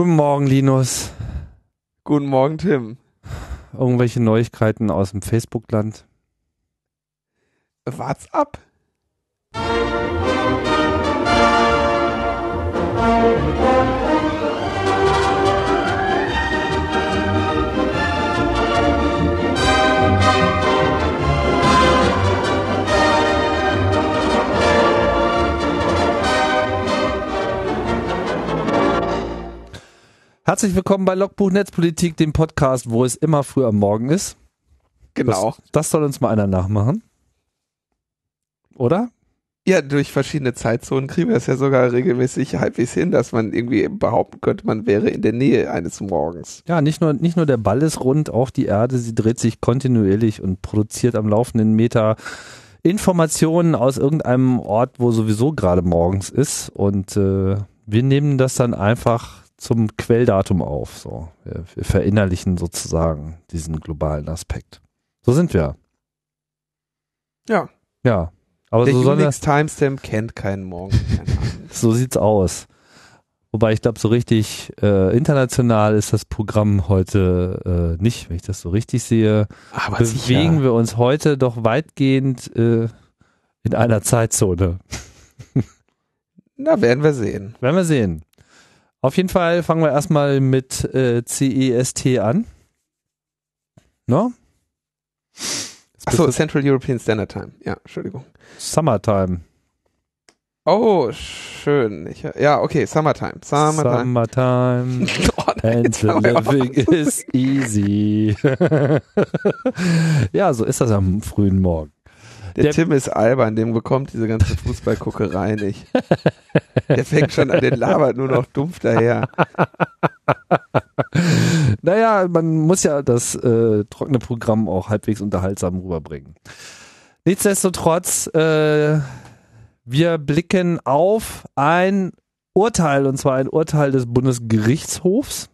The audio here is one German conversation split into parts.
Guten Morgen, Linus. Guten Morgen, Tim. Irgendwelche Neuigkeiten aus dem Facebook-Land? Wart's ab. Herzlich willkommen bei Logbuch Netzpolitik, dem Podcast, wo es immer früh am Morgen ist. Genau. Das, das soll uns mal einer nachmachen. Oder? Ja, durch verschiedene Zeitzonen kriegen wir es ja sogar regelmäßig halbwegs hin, dass man irgendwie behaupten könnte, man wäre in der Nähe eines Morgens. Ja, nicht nur, nicht nur der Ball ist rund, auch die Erde, sie dreht sich kontinuierlich und produziert am laufenden Meter Informationen aus irgendeinem Ort, wo sowieso gerade morgens ist. Und äh, wir nehmen das dann einfach zum Quelldatum auf. So, wir, wir verinnerlichen sozusagen diesen globalen Aspekt. So sind wir. Ja. Ja. Aber der so Unix Timestamp kennt keinen Morgen. So sieht's aus. Wobei ich glaube, so richtig äh, international ist das Programm heute äh, nicht, wenn ich das so richtig sehe. Aber Bewegen sicher. wir uns heute doch weitgehend äh, in einer Zeitzone. Na, werden wir sehen. Werden wir sehen. Auf jeden Fall fangen wir erstmal mit äh, CEST an. No? Achso, Central European Standard Time. Ja, Entschuldigung. Summertime. Oh, schön. Ich, ja, okay, Summertime. Summertime. Summertime. Oh, nein, And the living is easy. ja, so ist das am frühen Morgen. Der, Der- Tim ist albern, dem bekommt diese ganze Fußballguckerei nicht. Der fängt schon an, den labert nur noch dumpf daher. Naja, man muss ja das äh, trockene Programm auch halbwegs unterhaltsam rüberbringen. Nichtsdestotrotz, äh, wir blicken auf ein Urteil, und zwar ein Urteil des Bundesgerichtshofs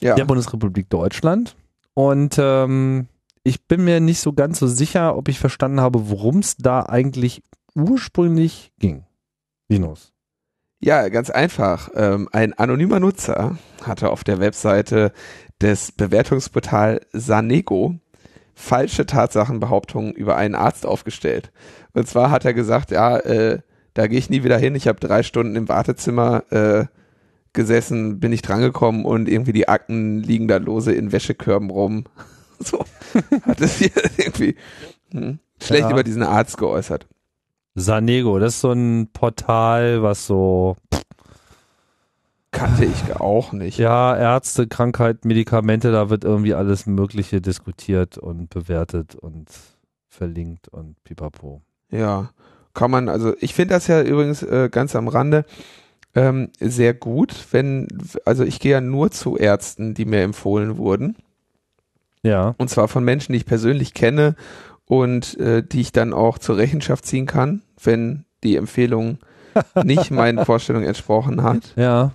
Ja, der Bundesrepublik Deutschland. Und ähm, ich bin mir nicht so ganz so sicher, ob ich verstanden habe, worum es da eigentlich ursprünglich ging. Linus. ja ganz einfach. Ähm, ein anonymer Nutzer hatte auf der Webseite des Bewertungsportal Sanego falsche Tatsachenbehauptungen über einen Arzt aufgestellt. Und zwar hat er gesagt, ja, äh, da gehe ich nie wieder hin. Ich habe drei Stunden im Wartezimmer äh, gesessen, bin nicht drangekommen und irgendwie die Akten liegen da lose in Wäschekörben rum. So hat es hier irgendwie hm, schlecht Ja. über diesen Arzt geäußert. Sanego, das ist so ein Portal, was so Kannte ich auch nicht. Ja, Ärzte, Krankheit, Medikamente, da wird irgendwie alles Mögliche diskutiert und bewertet und verlinkt und pipapo. Ja, kann man, also ich finde das ja übrigens äh, ganz am Rande ähm, sehr gut, wenn, also ich gehe ja nur zu Ärzten, die mir empfohlen wurden. Ja, Und zwar von Menschen, die ich persönlich kenne und äh, die ich dann auch zur Rechenschaft ziehen kann, wenn die Empfehlung nicht meinen Vorstellungen entsprochen hat. ja,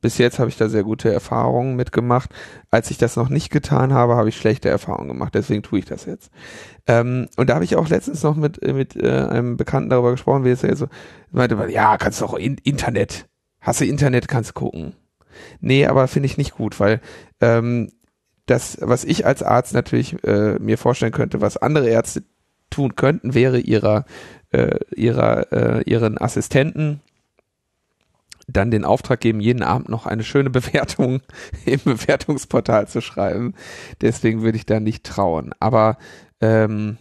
Bis jetzt habe ich da sehr gute Erfahrungen mitgemacht. Als ich das noch nicht getan habe, habe ich schlechte Erfahrungen gemacht. Deswegen tue ich das jetzt. Ähm, und da habe ich auch letztens noch mit, äh, mit äh, einem Bekannten darüber gesprochen, wie es ja so meinte, man, ja, kannst du auch in, Internet. Hast du Internet, kannst gucken. Nee, aber finde ich nicht gut, weil ähm, das, was ich als Arzt natürlich äh, mir vorstellen könnte, was andere Ärzte tun könnten, wäre ihrer, äh, ihrer, äh, ihren Assistenten dann den Auftrag geben, jeden Abend noch eine schöne Bewertung im Bewertungsportal zu schreiben. Deswegen würde ich da nicht trauen. Aber ähm,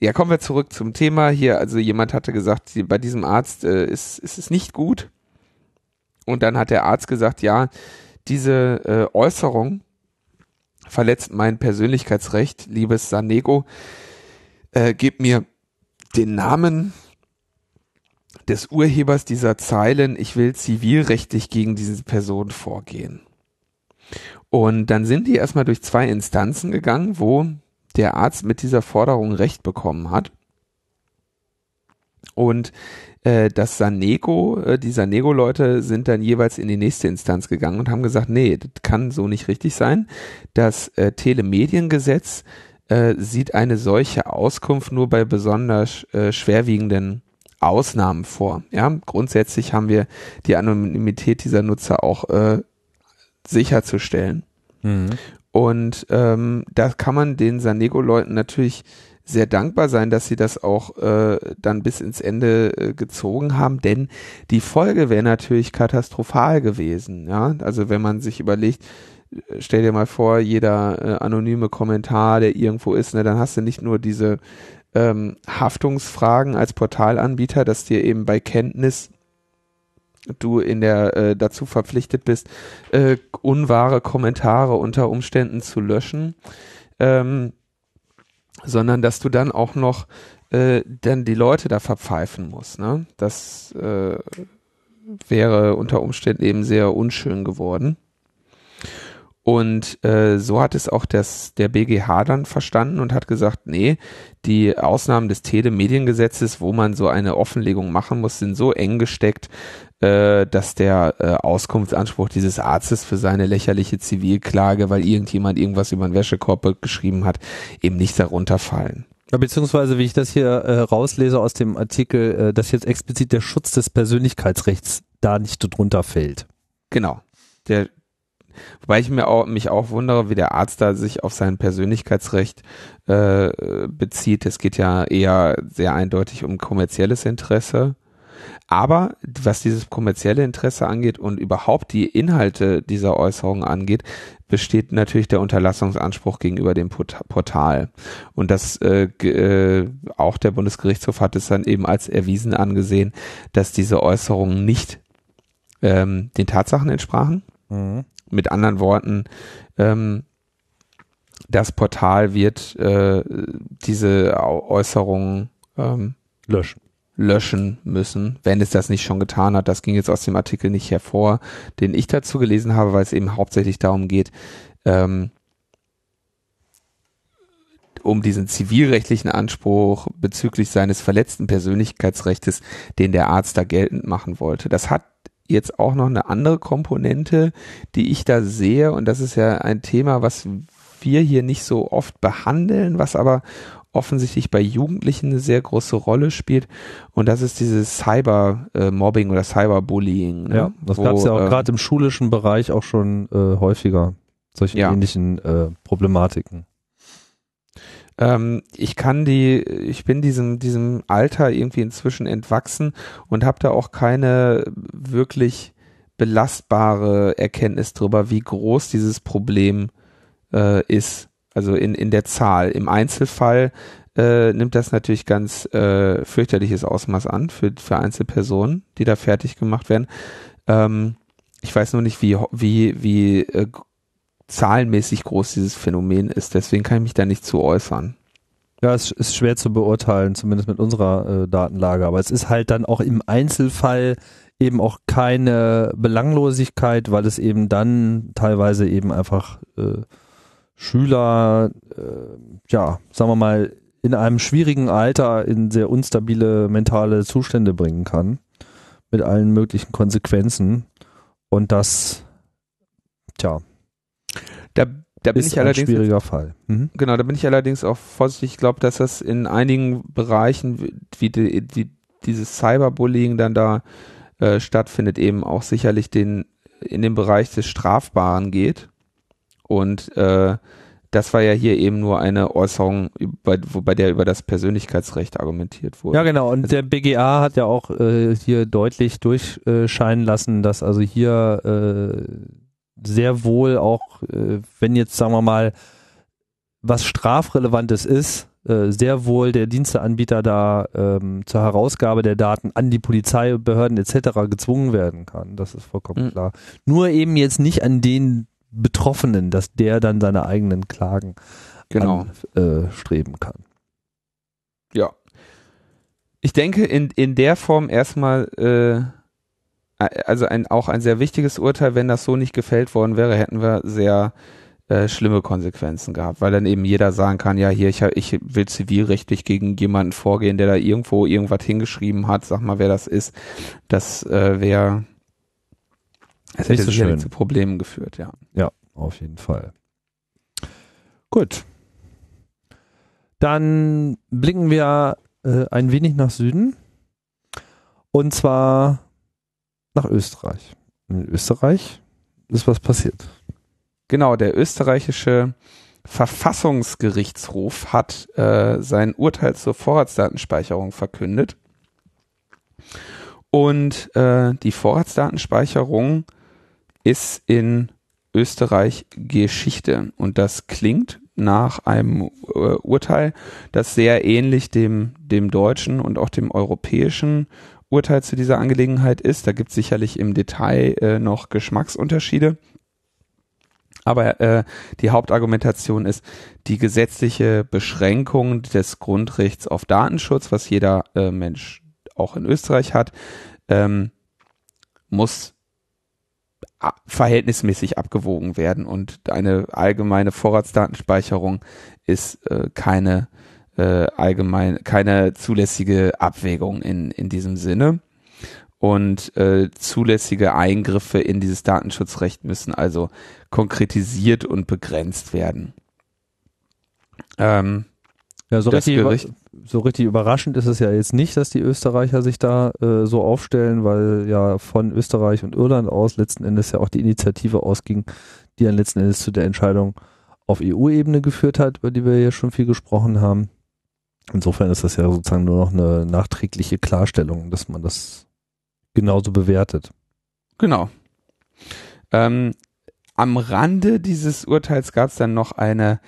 ja, kommen wir zurück zum Thema hier. Also jemand hatte gesagt, bei diesem Arzt äh, ist, ist es nicht gut. Und dann hat der Arzt gesagt, ja, diese äh, Äußerung verletzt mein Persönlichkeitsrecht, liebes Sanego. Äh, gib mir den Namen des Urhebers dieser Zeilen, ich will zivilrechtlich gegen diese Person vorgehen. Und dann sind die erstmal durch zwei Instanzen gegangen, wo der Arzt mit dieser Forderung Recht bekommen hat. Und äh, das Sanego, äh, die Sanego-Leute sind dann jeweils in die nächste Instanz gegangen und haben gesagt, nee, das kann so nicht richtig sein. Das äh, Telemediengesetz äh, sieht eine solche Auskunft nur bei besonders äh, schwerwiegenden Ausnahmen vor. Ja, grundsätzlich haben wir die Anonymität dieser Nutzer auch äh, sicherzustellen. Mhm. Und ähm, da kann man den Sanego-Leuten natürlich sehr dankbar sein, dass sie das auch äh, dann bis ins Ende äh, gezogen haben, denn die Folge wäre natürlich katastrophal gewesen. Ja, also wenn man sich überlegt, äh, stell dir mal vor, jeder äh, anonyme Kommentar, der irgendwo ist, ne, dann hast du nicht nur diese ähm, Haftungsfragen als Portalanbieter, dass dir eben bei Kenntnis du in der äh, dazu verpflichtet bist, äh, unwahre Kommentare unter Umständen zu löschen, ähm, sondern dass du dann auch noch äh, dann die Leute da verpfeifen musst. Ne? Das äh, wäre unter Umständen eben sehr unschön geworden. Und äh, so hat es auch das, der BGH dann verstanden und hat gesagt, nee, die Ausnahmen des Telemediengesetzes, wo man so eine Offenlegung machen muss, sind so eng gesteckt, äh, dass der äh, Auskunftsanspruch dieses Arztes für seine lächerliche Zivilklage, weil irgendjemand irgendwas über einen Wäschekorb geschrieben hat, eben nicht darunter fallen. Beziehungsweise, wie ich das hier äh, rauslese aus dem Artikel, äh, dass jetzt explizit der Schutz des Persönlichkeitsrechts da nicht drunter fällt. Genau. Der, wobei ich mir auch, mich auch wundere, wie der Arzt da sich auf sein Persönlichkeitsrecht äh, bezieht. Es geht ja eher sehr eindeutig um kommerzielles Interesse. Aber was dieses kommerzielle Interesse angeht und überhaupt die Inhalte dieser Äußerungen angeht, besteht natürlich der Unterlassungsanspruch gegenüber dem Portal. Und das äh, äh, auch der Bundesgerichtshof hat es dann eben als erwiesen angesehen, dass diese Äußerungen nicht ähm, den Tatsachen entsprachen. Mhm. Mit anderen Worten, ähm, das Portal wird äh, diese Äußerungen ähm, löschen löschen müssen, wenn es das nicht schon getan hat. Das ging jetzt aus dem Artikel nicht hervor, den ich dazu gelesen habe, weil es eben hauptsächlich darum geht, ähm, um diesen zivilrechtlichen Anspruch bezüglich seines verletzten Persönlichkeitsrechts, den der Arzt da geltend machen wollte. Das hat jetzt auch noch eine andere Komponente, die ich da sehe, und das ist ja ein Thema, was wir hier nicht so oft behandeln, was aber offensichtlich bei Jugendlichen eine sehr große Rolle spielt. Und das ist dieses Cyber-Mobbing oder Cyberbullying. Ne? Ja, das gab es ja auch äh, gerade im schulischen Bereich auch schon äh, häufiger, solche ja. ähnlichen äh, Problematiken. Ähm, ich kann die, ich bin diesem, diesem Alter irgendwie inzwischen entwachsen und habe da auch keine wirklich belastbare Erkenntnis darüber, wie groß dieses Problem äh, ist. Also in, in der Zahl. Im Einzelfall äh, nimmt das natürlich ganz äh, fürchterliches Ausmaß an für, für Einzelpersonen, die da fertig gemacht werden. Ähm, ich weiß nur nicht, wie, wie, wie äh, zahlenmäßig groß dieses Phänomen ist. Deswegen kann ich mich da nicht zu äußern. Ja, es ist schwer zu beurteilen, zumindest mit unserer äh, Datenlage. Aber es ist halt dann auch im Einzelfall eben auch keine Belanglosigkeit, weil es eben dann teilweise eben einfach äh, Schüler, äh, ja, sagen wir mal, in einem schwierigen Alter in sehr unstabile mentale Zustände bringen kann. Mit allen möglichen Konsequenzen. Und das, tja. Da, da bin ist ich allerdings. Ein schwieriger Fall. Mhm. Genau, da bin ich allerdings auch vorsichtig. Ich glaube, dass das in einigen Bereichen, wie, die, wie dieses Cyberbullying dann da äh, stattfindet, eben auch sicherlich den, in den Bereich des Strafbaren geht. Und äh, das war ja hier eben nur eine Äußerung, bei, wo, bei der über das Persönlichkeitsrecht argumentiert wurde. Ja, genau. Und also, der BGA hat ja auch äh, hier deutlich durchscheinen lassen, dass also hier äh, sehr wohl auch, äh, wenn jetzt sagen wir mal was strafrelevantes ist, äh, sehr wohl der Diensteanbieter da ähm, zur Herausgabe der Daten an die Polizeibehörden etc. gezwungen werden kann. Das ist vollkommen mhm. klar. Nur eben jetzt nicht an den Betroffenen, dass der dann seine eigenen Klagen genau. anstreben äh, kann. Ja. Ich denke, in, in der Form erstmal, äh, also ein, auch ein sehr wichtiges Urteil, wenn das so nicht gefällt worden wäre, hätten wir sehr äh, schlimme Konsequenzen gehabt, weil dann eben jeder sagen kann, ja hier, ich, ich will zivilrechtlich gegen jemanden vorgehen, der da irgendwo irgendwas hingeschrieben hat, sag mal, wer das ist. Das äh, wäre es hätte so schön. zu Problemen geführt, ja. Ja, auf jeden Fall. Gut. Dann blicken wir äh, ein wenig nach Süden Und zwar nach Österreich. In Österreich ist was passiert. Genau, der österreichische Verfassungsgerichtshof hat äh, sein Urteil zur Vorratsdatenspeicherung verkündet. Und äh, die Vorratsdatenspeicherung ist in Österreich Geschichte. Und das klingt nach einem äh, Urteil, das sehr ähnlich dem, dem deutschen und auch dem europäischen Urteil zu dieser Angelegenheit ist. Da gibt es sicherlich im Detail äh, noch Geschmacksunterschiede. Aber äh, die Hauptargumentation ist die gesetzliche Beschränkung des Grundrechts auf Datenschutz, was jeder äh, Mensch auch in Österreich hat, ähm, muss verhältnismäßig abgewogen werden und eine allgemeine Vorratsdatenspeicherung ist äh, keine äh, allgemein keine zulässige Abwägung in in diesem Sinne und äh, zulässige Eingriffe in dieses Datenschutzrecht müssen also konkretisiert und begrenzt werden. Ähm, ja, so richtig, Gericht, so richtig überraschend ist es ja jetzt nicht, dass die Österreicher sich da äh, so aufstellen, weil ja von Österreich und Irland aus letzten Endes ja auch die Initiative ausging, die dann letzten Endes zu der Entscheidung auf EU-Ebene geführt hat, über die wir ja schon viel gesprochen haben. Insofern ist das ja sozusagen nur noch eine nachträgliche Klarstellung, dass man das genauso bewertet. Genau. Ähm, am Rande dieses Urteils gab es dann noch eine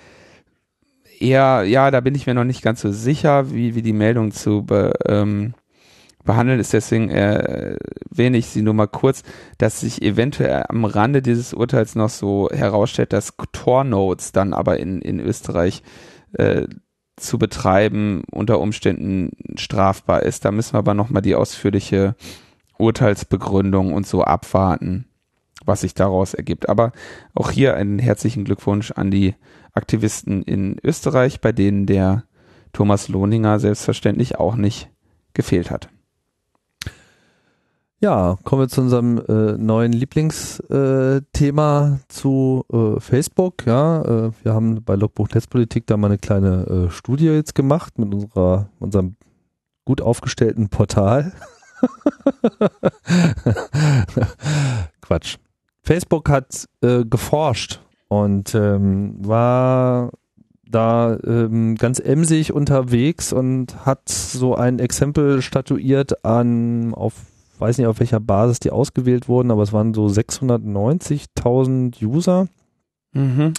eher, ja, da bin ich mir noch nicht ganz so sicher, wie, wie die Meldung zu be, ähm, behandeln ist. Deswegen äh, erwähne ich sie nur mal kurz, dass sich eventuell am Rande dieses Urteils noch so herausstellt, dass Tor-Nodes dann aber in, in Österreich äh, zu betreiben unter Umständen strafbar ist. Da müssen wir aber nochmal die ausführliche Urteilsbegründung und so abwarten, was sich daraus ergibt. Aber auch hier einen herzlichen Glückwunsch an die Aktivisten in Österreich, bei denen der Thomas Lohninger selbstverständlich auch nicht gefehlt hat. Ja, kommen wir zu unserem äh, neuen Lieblingsthema äh, zu äh, Facebook. Ja, äh, wir haben bei Logbuch Netzpolitik da mal eine kleine äh, Studie jetzt gemacht mit unserer unserem gut aufgestellten Portal. Quatsch. Facebook hat äh, geforscht und ähm, war da ähm, ganz emsig unterwegs und hat so ein Exempel statuiert an, auf, weiß nicht auf welcher Basis die ausgewählt wurden, aber es waren so 690.000 User. Mhm.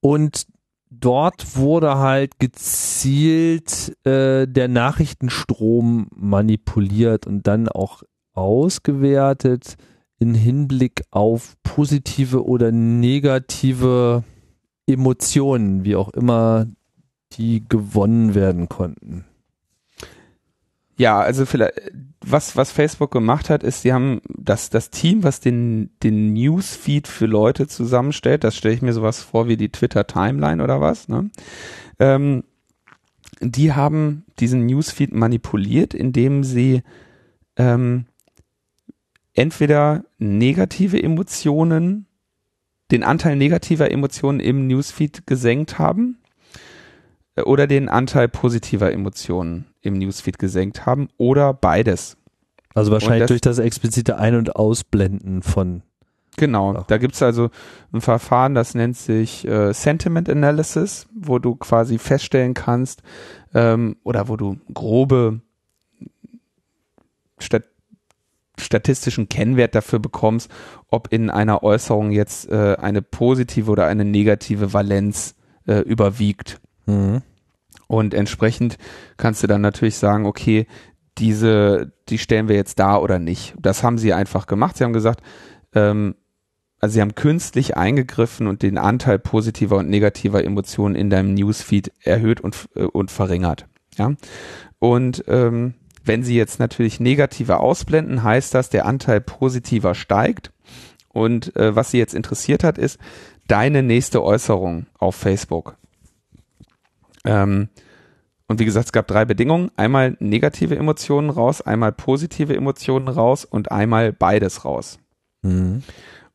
Und dort wurde halt gezielt äh, der Nachrichtenstrom manipuliert und dann auch ausgewertet in Hinblick auf positive oder negative Emotionen, wie auch immer die gewonnen werden konnten. Ja, also vielleicht, was, was Facebook gemacht hat, ist, sie haben das, das Team, was den, den Newsfeed für Leute zusammenstellt, das stelle ich mir sowas vor wie die Twitter Timeline oder was, ne? Ähm, die haben diesen Newsfeed manipuliert, indem sie ähm, entweder negative Emotionen, den Anteil negativer Emotionen im Newsfeed gesenkt haben äh, oder den Anteil positiver Emotionen im Newsfeed gesenkt haben oder beides. Also wahrscheinlich das, durch das explizite Ein- und Ausblenden von. Genau, Ach. da gibt's also ein Verfahren, das nennt sich äh, Sentiment Analysis, wo du quasi feststellen kannst ähm, oder wo du grobe Stat statistischen Kennwert dafür bekommst, ob in einer Äußerung jetzt äh, eine positive oder eine negative Valenz äh, überwiegt. Mhm. Und entsprechend kannst du dann natürlich sagen, okay, diese, die stellen wir jetzt da oder nicht. Das haben sie einfach gemacht. Sie haben gesagt, ähm, also sie haben künstlich eingegriffen und den Anteil positiver und negativer Emotionen in deinem Newsfeed erhöht und, äh, und verringert. Ja. Und ähm, wenn Sie jetzt natürlich negative ausblenden, heißt das, der Anteil positiver steigt. Und äh, was Sie jetzt interessiert hat, ist deine nächste Äußerung auf Facebook. Ähm, und wie gesagt, es gab drei Bedingungen. Einmal negative Emotionen raus, einmal positive Emotionen raus und einmal beides raus. Mhm.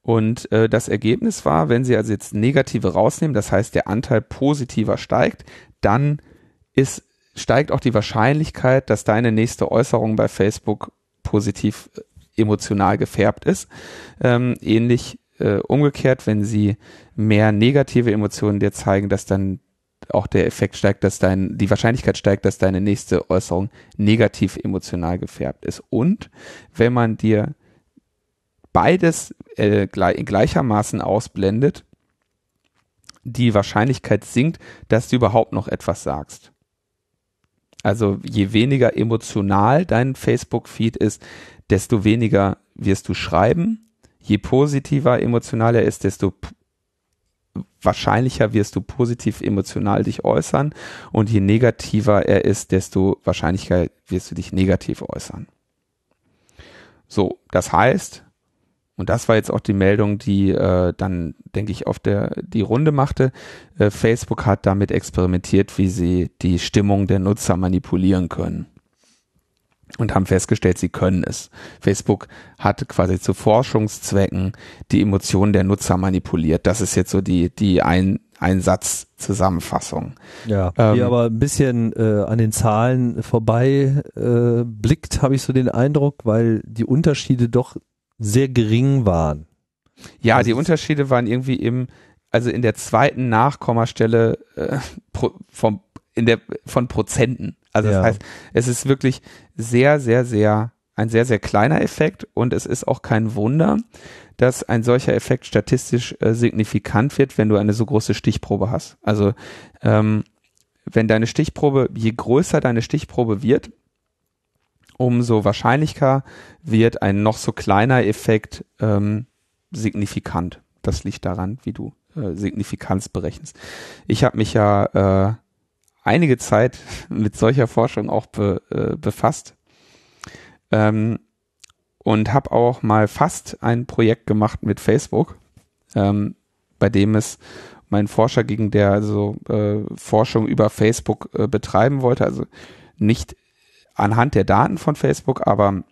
Und äh, das Ergebnis war, wenn Sie also jetzt negative rausnehmen, das heißt der Anteil positiver steigt, dann ist steigt auch die Wahrscheinlichkeit, dass deine nächste Äußerung bei Facebook positiv äh, emotional gefärbt ist. Ähm, ähnlich äh, umgekehrt, wenn sie mehr negative Emotionen dir zeigen, dass dann auch der Effekt steigt, dass dein, die Wahrscheinlichkeit steigt, dass deine nächste Äußerung negativ emotional gefärbt ist. Und wenn man dir beides äh, gleichermaßen ausblendet, die Wahrscheinlichkeit sinkt, dass du überhaupt noch etwas sagst. Also je weniger emotional dein Facebook-Feed ist, desto weniger wirst du schreiben. Je positiver emotional er ist, desto wahrscheinlicher wirst du positiv emotional dich äußern und je negativer er ist, desto wahrscheinlicher wirst du dich negativ äußern. So, das heißt, und das war jetzt auch die Meldung, die äh, dann, denke ich, auf der die Runde machte. Äh, Facebook hat damit experimentiert, wie sie die Stimmung der Nutzer manipulieren können. Und haben festgestellt, sie können es. Facebook hat quasi zu Forschungszwecken die Emotionen der Nutzer manipuliert. Das ist jetzt so die, die ein, Einsatzzusammenfassung. Ja, ähm, die aber ein bisschen äh, an den Zahlen vorbei äh, blickt, habe ich so den Eindruck, weil die Unterschiede doch sehr gering waren. Ja, also die Unterschiede waren irgendwie im, also in der zweiten Nachkommastelle äh, pro, vom, in der, von Prozenten. Also ja. das heißt, es ist wirklich sehr, sehr, sehr, ein sehr, sehr kleiner Effekt und es ist auch kein Wunder, dass ein solcher Effekt statistisch äh, signifikant wird, wenn du eine so große Stichprobe hast. Also ähm, wenn deine Stichprobe, je größer deine Stichprobe wird, umso wahrscheinlicher wird ein noch so kleiner Effekt ähm, signifikant. Das liegt daran, wie du äh, Signifikanz berechnest. Ich habe mich ja äh, einige Zeit mit solcher Forschung auch be, äh, befasst ähm, und habe auch mal fast ein Projekt gemacht mit Facebook, ähm, bei dem es mein Forscher ging, der also äh, Forschung über Facebook äh, betreiben wollte, also nicht anhand der Daten von Facebook, aber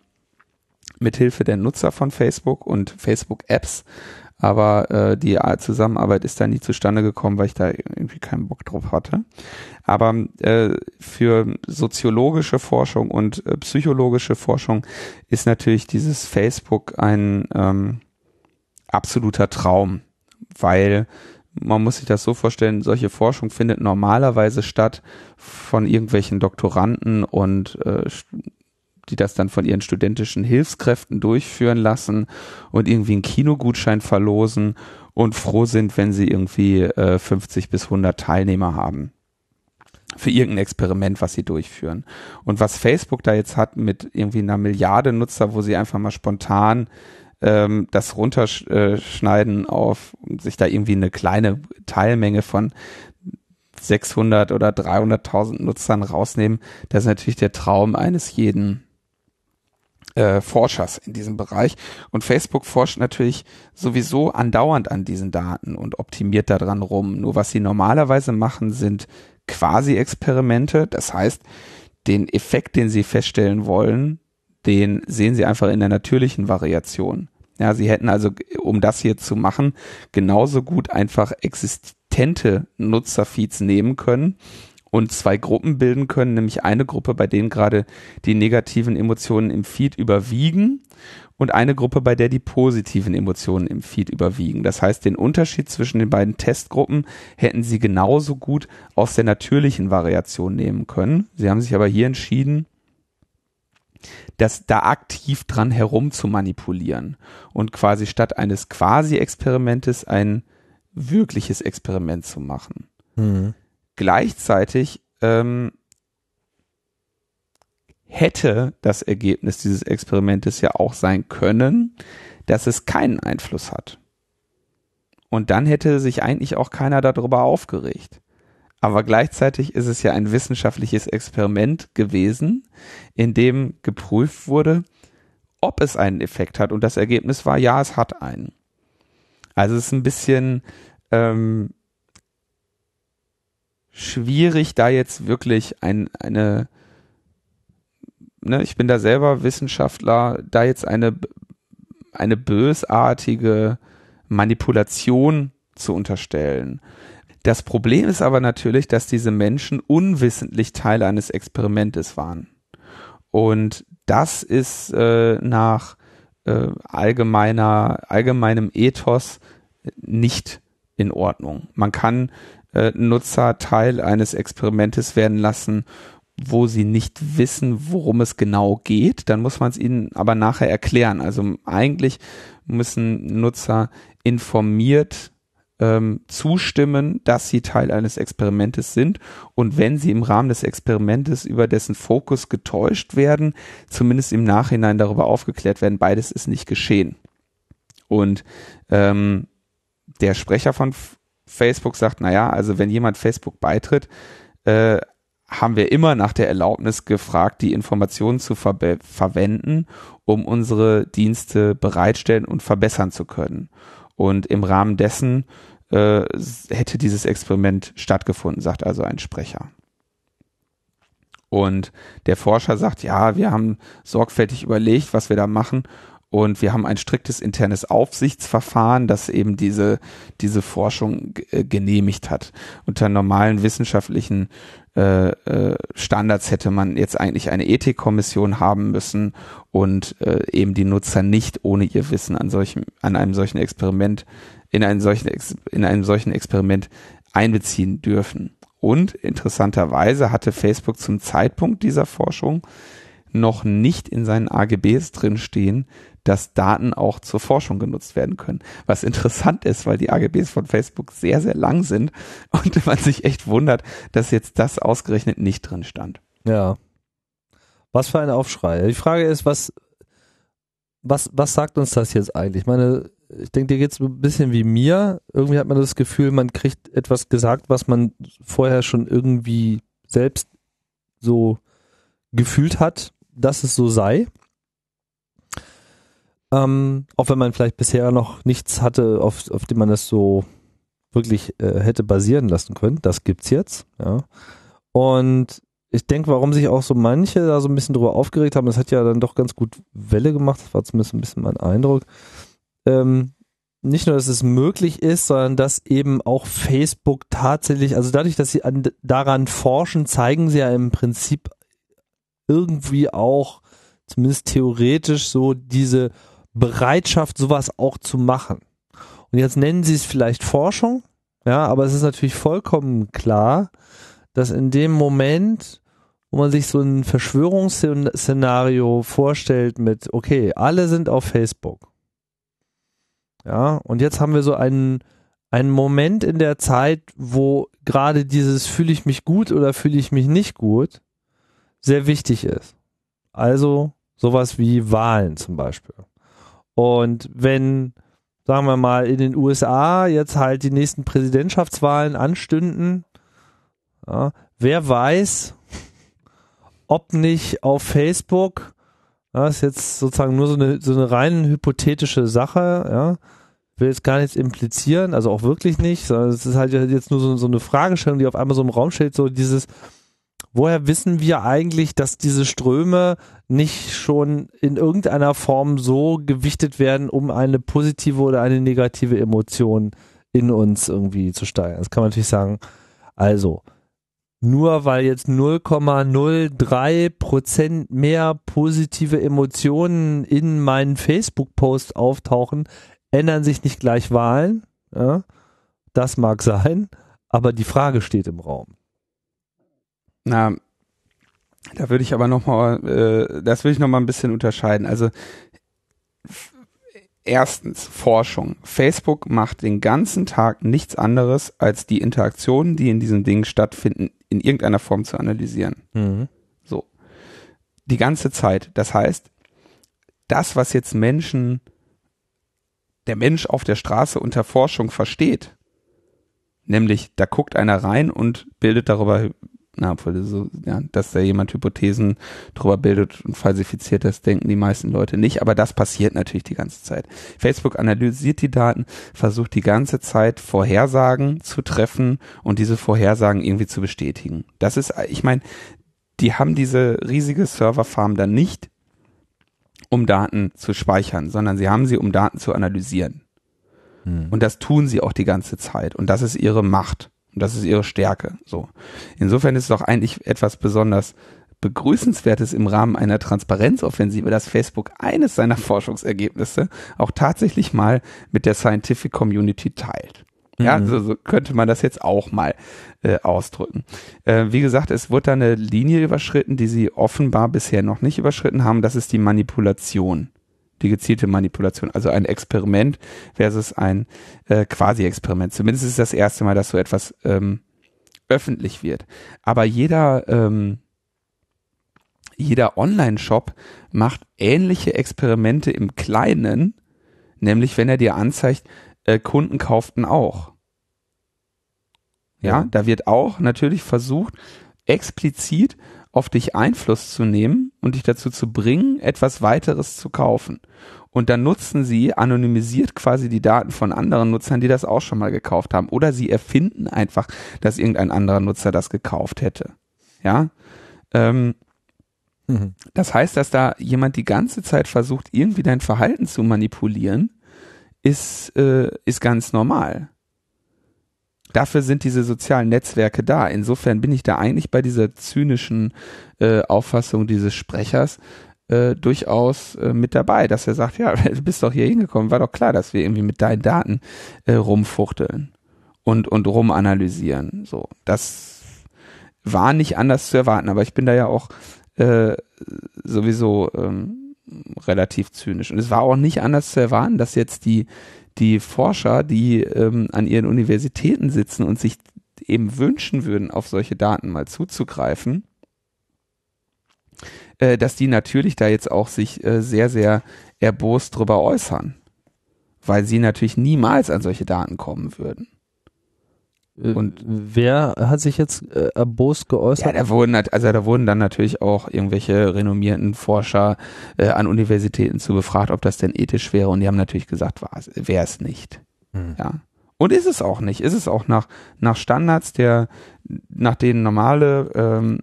mithilfe der Nutzer von Facebook und Facebook-Apps. Aber äh, die Zusammenarbeit ist da nie zustande gekommen, weil ich da irgendwie keinen Bock drauf hatte. Aber äh, für soziologische Forschung und äh, psychologische Forschung ist natürlich dieses Facebook ein ähm, absoluter Traum, weil man muss sich das so vorstellen, solche Forschung findet normalerweise statt von irgendwelchen Doktoranden und äh, die das dann von ihren studentischen Hilfskräften durchführen lassen und irgendwie einen Kinogutschein verlosen und froh sind, wenn sie irgendwie äh, 50 bis 100 Teilnehmer haben für irgendein Experiment, was sie durchführen. Und was Facebook da jetzt hat mit irgendwie einer Milliarde Nutzer, wo sie einfach mal spontan ähm, das runterschneiden auf sich da irgendwie eine kleine Teilmenge von 600 oder 300.000 Nutzern rausnehmen, das ist natürlich der Traum eines jeden äh, Forschers in diesem Bereich. Und Facebook forscht natürlich sowieso andauernd an diesen Daten und optimiert daran rum. Nur was sie normalerweise machen, sind Quasi-Experimente. Das heißt, den Effekt, den sie feststellen wollen, den sehen sie einfach in der natürlichen Variation. Ja, sie hätten also, um das hier zu machen, genauso gut einfach existente Nutzerfeeds nehmen können und zwei Gruppen bilden können, nämlich eine Gruppe, bei denen gerade die negativen Emotionen im Feed überwiegen und eine Gruppe, bei der die positiven Emotionen im Feed überwiegen. Das heißt, den Unterschied zwischen den beiden Testgruppen hätten sie genauso gut aus der natürlichen Variation nehmen können. Sie haben sich aber hier entschieden, das da aktiv dran herum zu manipulieren und quasi statt eines Quasi-Experimentes ein wirkliches Experiment zu machen. Mhm. Gleichzeitig ähm, hätte das Ergebnis dieses Experimentes ja auch sein können, dass es keinen Einfluss hat. Und dann hätte sich eigentlich auch keiner darüber aufgeregt. Aber gleichzeitig ist es ja ein wissenschaftliches Experiment gewesen, in dem geprüft wurde, ob es einen Effekt hat. Und das Ergebnis war, ja, es hat einen. Also es ist ein bisschen ähm, schwierig, da jetzt wirklich ein, eine, ne, ich bin da selber Wissenschaftler, da jetzt eine, eine bösartige Manipulation zu unterstellen. Das Problem ist aber natürlich, dass diese Menschen unwissentlich Teil eines Experimentes waren. Und das ist äh, nach äh, allgemeiner, allgemeinem Ethos nicht in Ordnung. Man kann äh, Nutzer Teil eines Experimentes werden lassen, wo sie nicht wissen, worum es genau geht. Dann muss man es ihnen aber nachher erklären. Also eigentlich müssen Nutzer informiert ähm, zustimmen, dass sie Teil eines Experimentes sind und wenn sie im Rahmen des Experimentes über dessen Fokus getäuscht werden, zumindest im Nachhinein darüber aufgeklärt werden, beides ist nicht geschehen. Und ähm, der Sprecher von Facebook sagt, naja, also wenn jemand Facebook beitritt, äh, haben wir immer nach der Erlaubnis gefragt, die Informationen zu ver verwenden, um unsere Dienste bereitstellen und verbessern zu können. Und im Rahmen dessen äh, hätte dieses Experiment stattgefunden, sagt also ein Sprecher. Und der Forscher sagt, ja, wir haben sorgfältig überlegt, was wir da machen. Und wir haben ein striktes internes Aufsichtsverfahren, das eben diese, diese Forschung äh, genehmigt hat. Unter normalen wissenschaftlichen äh, äh, Standards hätte man jetzt eigentlich eine Ethikkommission haben müssen und äh, eben die Nutzer nicht ohne ihr Wissen an solchem, an einem solchen Experiment, in einem solchen, in einem solchen Experiment einbeziehen dürfen. Und interessanterweise hatte Facebook zum Zeitpunkt dieser Forschung noch nicht in seinen AGBs drinstehen, dass Daten auch zur Forschung genutzt werden können. Was interessant ist, weil die AGBs von Facebook sehr, sehr lang sind und man sich echt wundert, dass jetzt das ausgerechnet nicht drin stand. Ja. Was für ein Aufschrei. Die Frage ist, was, was, was sagt uns das jetzt eigentlich? Ich meine, ich denke, dir geht es ein bisschen wie mir. Irgendwie hat man das Gefühl, man kriegt etwas gesagt, was man vorher schon irgendwie selbst so gefühlt hat, dass es so sei. Ähm, auch wenn man vielleicht bisher noch nichts hatte, auf, auf dem man das so wirklich äh, hätte basieren lassen können. Das gibt's jetzt, ja. Und ich denke, warum sich auch so manche da so ein bisschen drüber aufgeregt haben, das hat ja dann doch ganz gut Welle gemacht, das war zumindest ein bisschen mein Eindruck. Ähm, nicht nur, dass es möglich ist, sondern dass eben auch Facebook tatsächlich, also dadurch, dass sie an, daran forschen, zeigen sie ja im Prinzip irgendwie auch, zumindest theoretisch, so diese Bereitschaft, sowas auch zu machen. Und jetzt nennen sie es vielleicht Forschung, ja, aber es ist natürlich vollkommen klar, dass in dem Moment, wo man sich so ein Verschwörungsszenario vorstellt mit, okay, alle sind auf Facebook. Ja, und jetzt haben wir so einen, einen Moment in der Zeit, wo gerade dieses fühle ich mich gut oder fühle ich mich nicht gut sehr wichtig ist. Also sowas wie Wahlen zum Beispiel. Und wenn, sagen wir mal, in den USA jetzt halt die nächsten Präsidentschaftswahlen anstünden, ja, wer weiß, ob nicht auf Facebook, das ist jetzt sozusagen nur so eine, so eine rein hypothetische Sache, ja, will jetzt gar nichts implizieren, also auch wirklich nicht, sondern es ist halt jetzt nur so, so eine Fragestellung, die auf einmal so im Raum steht, so dieses, woher wissen wir eigentlich, dass diese Ströme nicht schon in irgendeiner Form so gewichtet werden, um eine positive oder eine negative Emotion in uns irgendwie zu steigern? Das kann man natürlich sagen, also, nur weil jetzt 0,03 Prozent mehr positive Emotionen in meinen Facebook-Post auftauchen, ändern sich nicht gleich Wahlen. Ja? Das mag sein, aber die Frage steht im Raum. Na, da würde ich aber noch mal, äh, das würde ich noch mal ein bisschen unterscheiden. Also erstens Forschung. Facebook macht den ganzen Tag nichts anderes, als die Interaktionen, die in diesem Ding stattfinden, in irgendeiner Form zu analysieren. Mhm. So. Die ganze Zeit. Das heißt, das, was jetzt Menschen, der Mensch auf der Straße unter Forschung versteht, nämlich da guckt einer rein und bildet darüber na, obwohl so, ja, dass da jemand Hypothesen drüber bildet und falsifiziert, das denken die meisten Leute nicht, aber das passiert natürlich die ganze Zeit. Facebook analysiert die Daten, versucht die ganze Zeit Vorhersagen zu treffen und diese Vorhersagen irgendwie zu bestätigen. Das ist, ich meine, die haben diese riesige Serverfarm dann nicht, um Daten zu speichern, sondern sie haben sie, um Daten zu analysieren. Hm. Und das tun sie auch die ganze Zeit. Und das ist ihre Macht. Und das ist ihre Stärke. So. Insofern ist es doch eigentlich etwas besonders Begrüßenswertes im Rahmen einer Transparenzoffensive, dass Facebook eines seiner Forschungsergebnisse auch tatsächlich mal mit der Scientific Community teilt. Ja, mhm. so, so könnte man das jetzt auch mal äh, ausdrücken. Äh, wie gesagt, es wurde da eine Linie überschritten, die sie offenbar bisher noch nicht überschritten haben. Das ist die Manipulation die gezielte Manipulation, also ein Experiment versus ein äh, Quasi-Experiment. Zumindest ist das erste Mal, dass so etwas ähm, öffentlich wird. Aber jeder ähm, jeder Online-Shop macht ähnliche Experimente im Kleinen, nämlich wenn er dir anzeigt, äh, Kunden kauften auch. Ja, ja, da wird auch natürlich versucht, explizit auf dich Einfluss zu nehmen und dich dazu zu bringen, etwas weiteres zu kaufen. Und dann nutzen sie anonymisiert quasi die Daten von anderen Nutzern, die das auch schon mal gekauft haben. Oder sie erfinden einfach, dass irgendein anderer Nutzer das gekauft hätte. Ja. Ähm, mhm. Das heißt, dass da jemand die ganze Zeit versucht, irgendwie dein Verhalten zu manipulieren, ist, äh, ist ganz normal dafür sind diese sozialen Netzwerke da. Insofern bin ich da eigentlich bei dieser zynischen äh, Auffassung dieses Sprechers äh, durchaus äh, mit dabei, dass er sagt, ja, du bist doch hier hingekommen, war doch klar, dass wir irgendwie mit deinen Daten äh, rumfuchteln und, und rumanalysieren. So, das war nicht anders zu erwarten, aber ich bin da ja auch äh, sowieso ähm, relativ zynisch. Und es war auch nicht anders zu erwarten, dass jetzt die, die Forscher, die ähm, an ihren Universitäten sitzen und sich eben wünschen würden, auf solche Daten mal zuzugreifen, äh, dass die natürlich da jetzt auch sich äh, sehr, sehr erbost drüber äußern, weil sie natürlich niemals an solche Daten kommen würden. Äh, und wer hat sich jetzt äh, erbost geäußert? Ja, da wurden also da wurden dann natürlich auch irgendwelche renommierten Forscher äh, an Universitäten zu befragt, ob das denn ethisch wäre und die haben natürlich gesagt, wäre es nicht. Hm. Ja. Und ist es auch nicht. Ist es auch nach nach Standards, der nach denen normale ähm,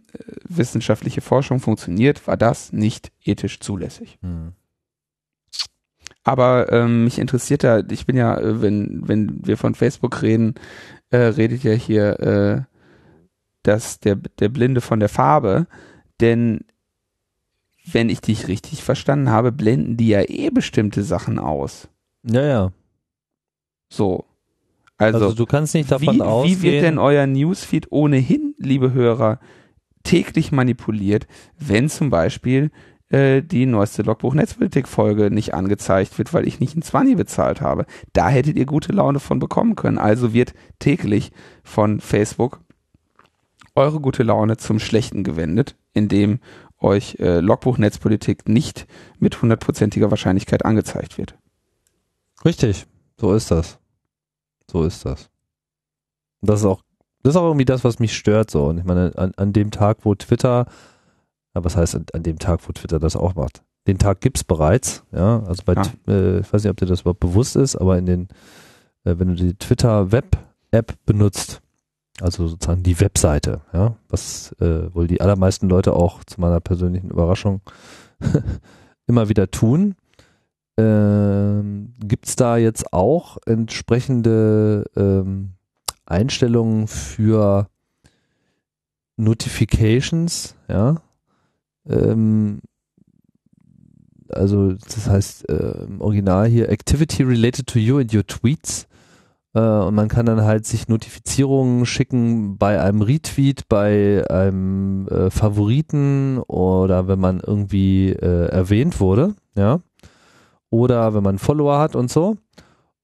wissenschaftliche Forschung funktioniert, war das nicht ethisch zulässig. Hm. Aber ähm, mich interessiert da, ich bin ja, äh, wenn, wenn wir von Facebook reden, äh, redet ja hier äh, das, der, der Blinde von der Farbe. Denn wenn ich dich richtig verstanden habe, blenden die ja eh bestimmte Sachen aus. Ja, ja. So. Also, also du kannst nicht davon wie, ausgehen. Wie wird denn euer Newsfeed ohnehin, liebe Hörer, täglich manipuliert, wenn zum Beispiel äh, die neueste Logbuch Netzpolitik Folge nicht angezeigt wird, weil ich nicht ein 20 bezahlt habe. Da hättet ihr gute Laune von bekommen können. Also wird täglich von Facebook eure gute Laune zum Schlechten gewendet, indem euch äh, Logbuch Netzpolitik nicht mit hundertprozentiger Wahrscheinlichkeit angezeigt wird. Richtig, so ist das. So ist das. Das ist auch, das ist auch irgendwie das, was mich stört so. Und ich meine, an, an dem Tag, wo Twitter aber was heißt an, an, dem Tag, wo Twitter das auch macht? Den Tag gibt's bereits, ja. Also bei, ja. Äh, ich weiß nicht, ob dir das überhaupt bewusst ist, aber in den, äh, wenn du die Twitter Web App benutzt, also sozusagen die Webseite, ja, was äh, wohl die allermeisten Leute auch zu meiner persönlichen Überraschung immer wieder tun, ähm, gibt's da jetzt auch entsprechende ähm, Einstellungen für Notifications, ja, ähm, also das heißt äh, im Original hier Activity related to you and your tweets. Äh, und man kann dann halt sich Notifizierungen schicken bei einem Retweet, bei einem äh, Favoriten oder wenn man irgendwie äh, erwähnt wurde, ja. Oder wenn man Follower hat und so.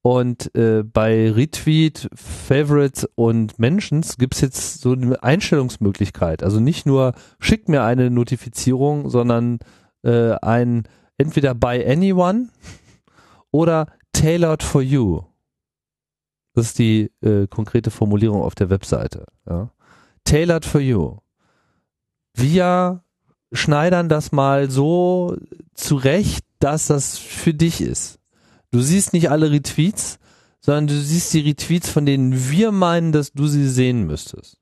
Und äh, bei Retweet, Favorites und Mentions gibt es jetzt so eine Einstellungsmöglichkeit. Also nicht nur schickt mir eine Notifizierung, sondern äh, ein entweder by anyone oder tailored for you. Das ist die äh, konkrete Formulierung auf der Webseite. Ja. Tailored for you. Wir schneidern das mal so zurecht, dass das für dich ist. Du siehst nicht alle Retweets, sondern du siehst die Retweets, von denen wir meinen, dass du sie sehen müsstest.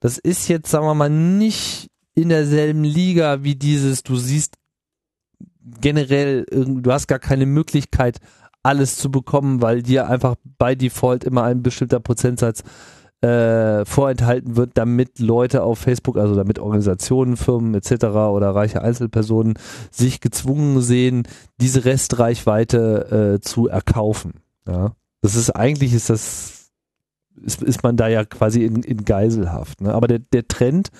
Das ist jetzt, sagen wir mal, nicht in derselben Liga wie dieses, du siehst generell, du hast gar keine Möglichkeit, alles zu bekommen, weil dir einfach bei Default immer ein bestimmter Prozentsatz äh, vorenthalten wird, damit Leute auf Facebook, also damit Organisationen, Firmen etc. oder reiche Einzelpersonen sich gezwungen sehen, diese Restreichweite äh, zu erkaufen. Ja, das ist eigentlich ist das ist, ist man da ja quasi in, in Geiselhaft. Ne? Aber der, der Trend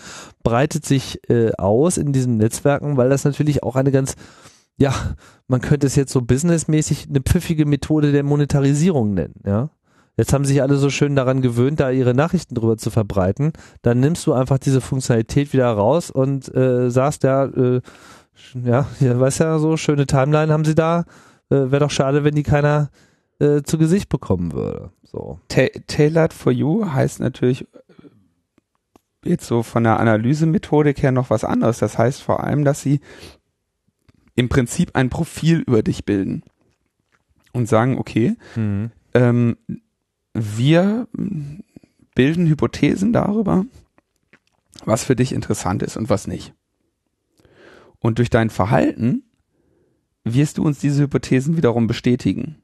breitet sich äh, aus in diesen Netzwerken, weil das natürlich auch eine ganz ja, man könnte es jetzt so businessmäßig eine pfiffige Methode der Monetarisierung nennen, ja. Jetzt haben sich alle so schön daran gewöhnt, da ihre Nachrichten drüber zu verbreiten. Dann nimmst du einfach diese Funktionalität wieder raus und äh, sagst, ja, äh, ja, ja, weißt ja, so schöne Timeline haben sie da. Äh, Wäre doch schade, wenn die keiner äh, zu Gesicht bekommen würde. So. Ta Tailored for You heißt natürlich jetzt so von der Analysemethodik her noch was anderes. Das heißt vor allem, dass sie im Prinzip ein Profil über dich bilden und sagen, okay, mhm. ähm, wir bilden Hypothesen darüber, was für dich interessant ist und was nicht. Und durch dein Verhalten wirst du uns diese Hypothesen wiederum bestätigen.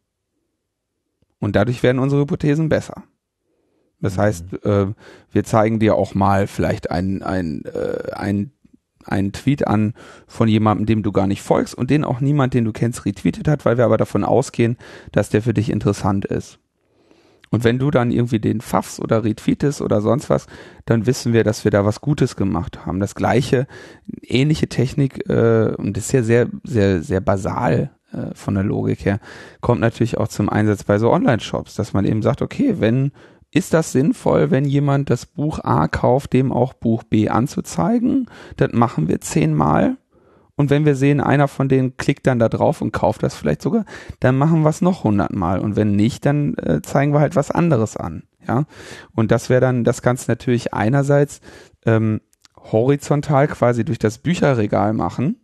Und dadurch werden unsere Hypothesen besser. Das mhm. heißt, äh, wir zeigen dir auch mal vielleicht ein, ein, äh, ein einen Tweet an von jemandem, dem du gar nicht folgst und den auch niemand, den du kennst, retweetet hat, weil wir aber davon ausgehen, dass der für dich interessant ist. Und wenn du dann irgendwie den pfaffst oder retweetest oder sonst was, dann wissen wir, dass wir da was Gutes gemacht haben. Das gleiche, ähnliche Technik, äh, und das ist ja sehr, sehr, sehr basal äh, von der Logik her, kommt natürlich auch zum Einsatz bei so Online-Shops, dass man eben sagt, okay, wenn ist das sinnvoll, wenn jemand das Buch A kauft, dem auch Buch B anzuzeigen? Das machen wir zehnmal. Und wenn wir sehen, einer von denen klickt dann da drauf und kauft das vielleicht sogar, dann machen wir es noch hundertmal. Und wenn nicht, dann äh, zeigen wir halt was anderes an. Ja. Und das wäre dann, das du natürlich einerseits ähm, horizontal quasi durch das Bücherregal machen,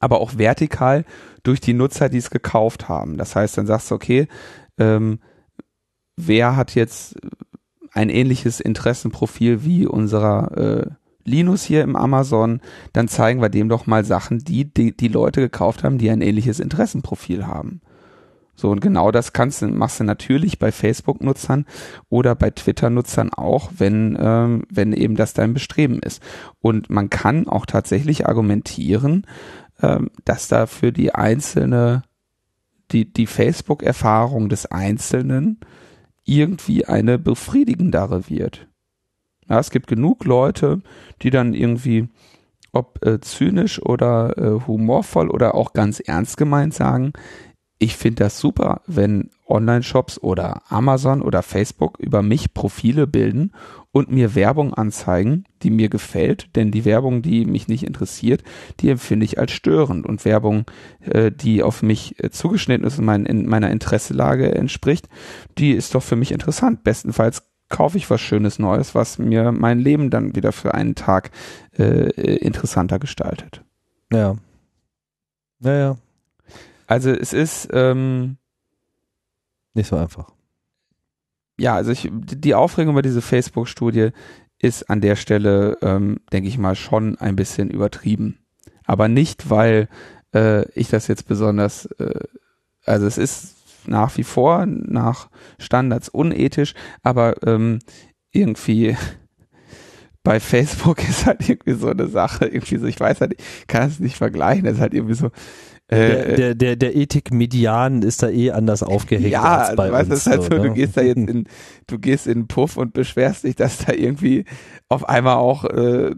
aber auch vertikal durch die Nutzer, die es gekauft haben. Das heißt, dann sagst du, okay, ähm, wer hat jetzt ein ähnliches Interessenprofil wie unserer äh, Linus hier im Amazon, dann zeigen wir dem doch mal Sachen, die, die die Leute gekauft haben, die ein ähnliches Interessenprofil haben. So, und genau das kannst du, machst du natürlich bei Facebook-Nutzern oder bei Twitter-Nutzern auch, wenn, ähm, wenn eben das dein Bestreben ist. Und man kann auch tatsächlich argumentieren, ähm, dass da für die einzelne, die, die Facebook-Erfahrung des Einzelnen irgendwie eine befriedigendere wird. Ja, es gibt genug Leute, die dann irgendwie, ob äh, zynisch oder äh, humorvoll oder auch ganz ernst gemeint sagen, ich finde das super, wenn Online-Shops oder Amazon oder Facebook über mich Profile bilden und mir Werbung anzeigen, die mir gefällt, denn die Werbung, die mich nicht interessiert, die empfinde ich als störend und Werbung, äh, die auf mich äh, zugeschnitten ist und mein, in meiner Interesselage entspricht, die ist doch für mich interessant. Bestenfalls kaufe ich was Schönes Neues, was mir mein Leben dann wieder für einen Tag äh, interessanter gestaltet. Ja. Ja, ja. Also es ist ähm, nicht so einfach ja, also ich, die Aufregung über diese Facebook-Studie ist an der Stelle, ähm, denke ich mal, schon ein bisschen übertrieben. Aber nicht, weil äh, ich das jetzt besonders, äh, also es ist nach wie vor nach Standards unethisch, aber ähm, irgendwie bei Facebook ist halt irgendwie so eine Sache, irgendwie so, ich weiß halt, ich kann es nicht vergleichen, es ist halt irgendwie so, der, äh, der, der, der Ethik-Median ist da eh anders aufgehängt. Ja, als bei weißt, uns, ist halt so, ne? du gehst da jetzt in, du gehst in den Puff und beschwerst dich, dass da irgendwie auf einmal auch äh,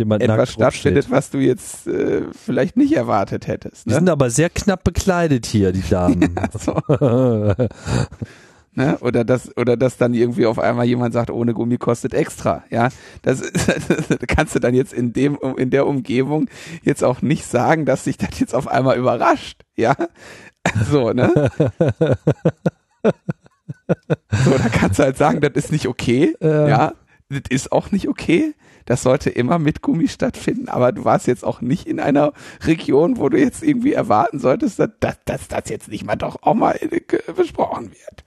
Jemand etwas stattfindet, was du jetzt äh, vielleicht nicht erwartet hättest. Ne? Die sind aber sehr knapp bekleidet hier, die Damen. Ja. Ne? Oder das, oder dass dann irgendwie auf einmal jemand sagt, ohne Gummi kostet extra. Ja, das, das kannst du dann jetzt in dem, in der Umgebung jetzt auch nicht sagen, dass sich das jetzt auf einmal überrascht. Ja, so, ne? So, da kannst du halt sagen, das ist nicht okay. Ja. ja, das ist auch nicht okay. Das sollte immer mit Gummi stattfinden, aber du warst jetzt auch nicht in einer Region, wo du jetzt irgendwie erwarten solltest, dass, dass, das jetzt nicht mal doch auch mal besprochen wird.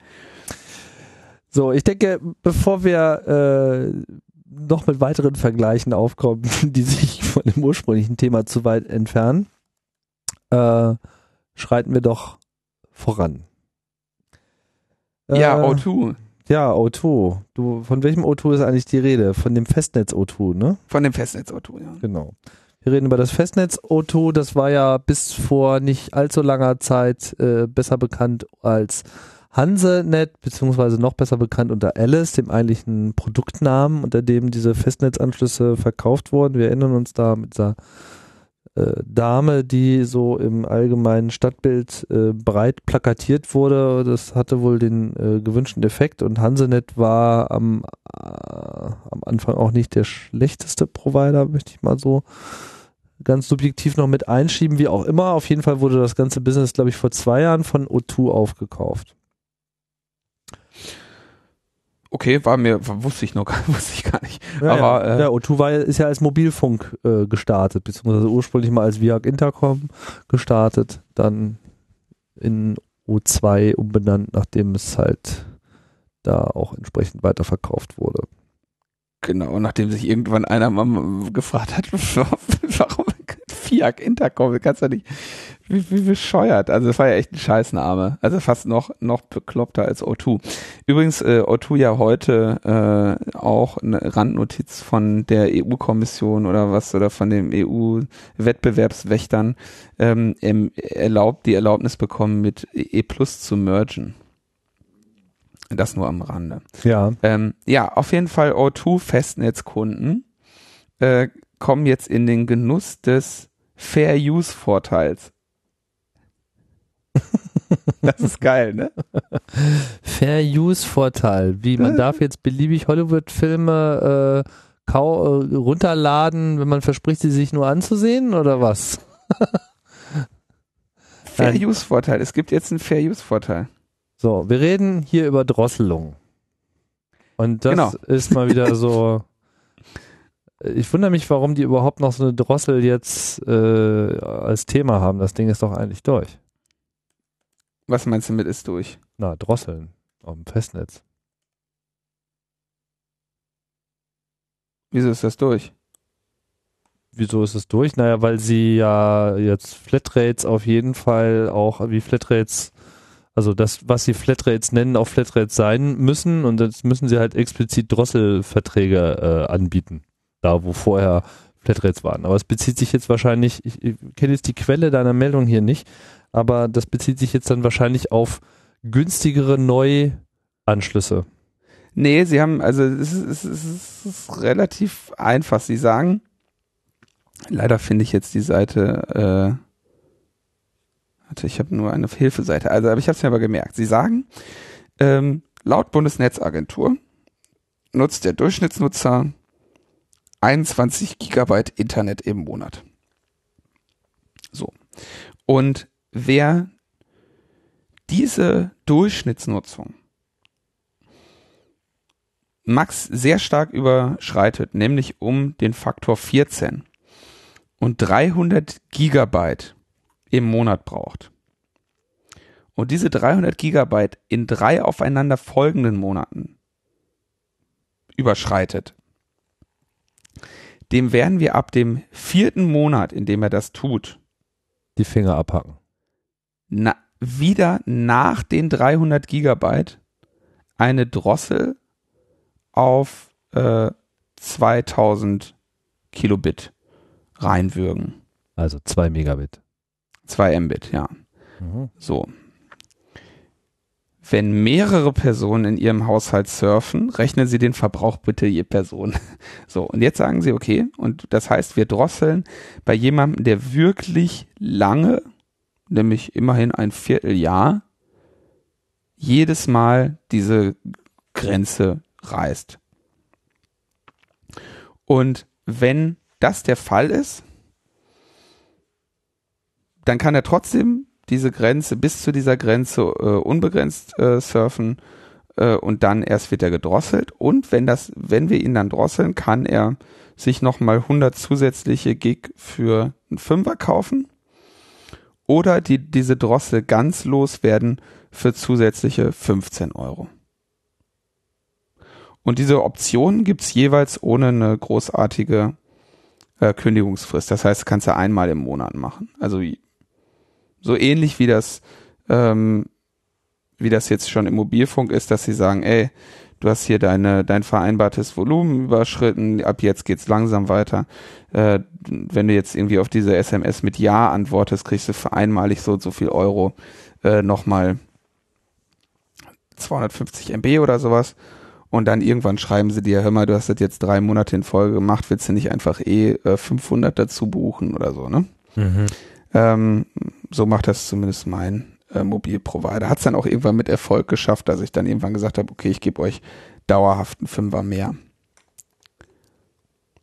So, ich denke, bevor wir äh, noch mit weiteren Vergleichen aufkommen, die sich von dem ursprünglichen Thema zu weit entfernen, äh, schreiten wir doch voran. Äh, ja, O2. Ja, O2. Du, von welchem O2 ist eigentlich die Rede? Von dem Festnetz O2, ne? Von dem Festnetz O2, ja. Genau. Wir reden über das Festnetz O2. Das war ja bis vor nicht allzu langer Zeit äh, besser bekannt als Hansenet, beziehungsweise noch besser bekannt unter Alice, dem eigentlichen Produktnamen, unter dem diese Festnetzanschlüsse verkauft wurden. Wir erinnern uns da mit dieser äh, Dame, die so im allgemeinen Stadtbild äh, breit plakatiert wurde. Das hatte wohl den äh, gewünschten Effekt und Hansenet war am, äh, am Anfang auch nicht der schlechteste Provider, möchte ich mal so ganz subjektiv noch mit einschieben, wie auch immer. Auf jeden Fall wurde das ganze Business, glaube ich, vor zwei Jahren von O2 aufgekauft. Okay, war mir, wusste ich noch gar, wusste ich gar nicht. Ja, Aber ja. äh, der O2 war, ist ja als Mobilfunk äh, gestartet, beziehungsweise ursprünglich mal als Viag Intercom gestartet, dann in O2 umbenannt, nachdem es halt da auch entsprechend weiterverkauft wurde. genau, nachdem sich irgendwann einer mal gefragt hat, warum Fiat Intercom, kannst du nicht, wie, wie bescheuert. Also das war ja echt ein Scheißname. Also fast noch, noch bekloppter als O2. Übrigens, äh, O2 ja heute äh, auch eine Randnotiz von der EU-Kommission oder was, oder von den EU-Wettbewerbswächtern ähm, erlaubt, die Erlaubnis bekommen, mit E Plus zu mergen. Das nur am Rande. Ja. Ähm, ja, auf jeden Fall O2 Festnetzkunden äh, kommen jetzt in den Genuss des Fair Use Vorteils. das ist geil, ne? Fair Use Vorteil, wie man darf jetzt beliebig Hollywood-Filme äh, kau äh, runterladen, wenn man verspricht, sie sich nur anzusehen oder was? Fair. Use Vorteil. Es gibt jetzt einen Fair Use Vorteil. So, wir reden hier über Drosselung. Und das Genau. ist mal wieder so. Ich wundere mich, warum die überhaupt noch so eine Drossel jetzt äh, als Thema haben. Das Ding ist doch eigentlich durch. Was meinst du mit ist durch? Na, Drosseln auf dem Festnetz. Wieso ist das durch? Wieso ist es durch? Naja, weil sie ja jetzt Flatrates auf jeden Fall auch wie Flatrates, also das, was sie Flatrates nennen, auch Flatrates sein müssen und jetzt müssen sie halt explizit Drosselverträge äh, anbieten. Da, wo vorher Flatrates waren. Aber es bezieht sich jetzt wahrscheinlich, ich, ich kenne jetzt die Quelle deiner Meldung hier nicht, aber das bezieht sich jetzt dann wahrscheinlich auf günstigere Neuanschlüsse. Nee, sie haben, also es ist, es ist, relativ einfach. Sie sagen, leider finde ich jetzt die Seite, äh, warte, ich habe nur eine Hilfeseite, also aber ich habe es mir aber gemerkt. Sie sagen, ähm, laut Bundesnetzagentur nutzt der Durchschnittsnutzer 21 Gigabyte Internet im Monat. So. Und wer diese Durchschnittsnutzung Max sehr stark überschreitet, nämlich um den Faktor 14 und 300 Gigabyte im Monat braucht und diese 300 Gigabyte in drei aufeinander folgenden Monaten überschreitet, dem werden wir ab dem vierten Monat, in dem er das tut, Die Finger abhacken. na, wieder nach den 300 Gigabyte eine Drossel auf äh, 2000 Kilobit reinwürgen. Also zwei Megabit. 2 Mbit, ja. Mhm. So. Wenn mehrere Personen in ihrem Haushalt surfen, rechnen Sie den Verbrauch bitte je Person. So, und jetzt sagen Sie, okay, und das heißt, wir drosseln bei jemandem, der wirklich lange, nämlich immerhin ein Vierteljahr, jedes Mal diese Grenze reißt. Und wenn das der Fall ist, dann kann er trotzdem diese Grenze bis zu dieser Grenze äh, unbegrenzt äh, surfen äh, und dann erst wird er gedrosselt und wenn das wenn wir ihn dann drosseln, kann er sich nochmal 100 zusätzliche Gig für einen Fünfer kaufen oder die diese Drossel ganz loswerden für zusätzliche 15 Euro. Und diese Optionen gibt's jeweils ohne eine großartige äh, Kündigungsfrist. Das heißt, kannst du einmal im Monat machen. Also so ähnlich wie das ähm, wie das jetzt schon im Mobilfunk ist, dass sie sagen, ey, du hast hier deine, dein vereinbartes Volumen überschritten, ab jetzt geht's langsam weiter. Äh, wenn du jetzt irgendwie auf diese SMS mit Ja antwortest, kriegst du für einmalig so und so viel Euro äh, nochmal 250 MB oder sowas. Und dann irgendwann schreiben sie dir, hör mal, du hast das jetzt drei Monate in Folge gemacht, willst du nicht einfach eh äh, 500 dazu buchen oder so, ne? Mhm. Ähm, so macht das zumindest mein äh, Mobilprovider. Hat es dann auch irgendwann mit Erfolg geschafft, dass ich dann irgendwann gesagt habe, okay, ich gebe euch dauerhaft einen Fünfer mehr.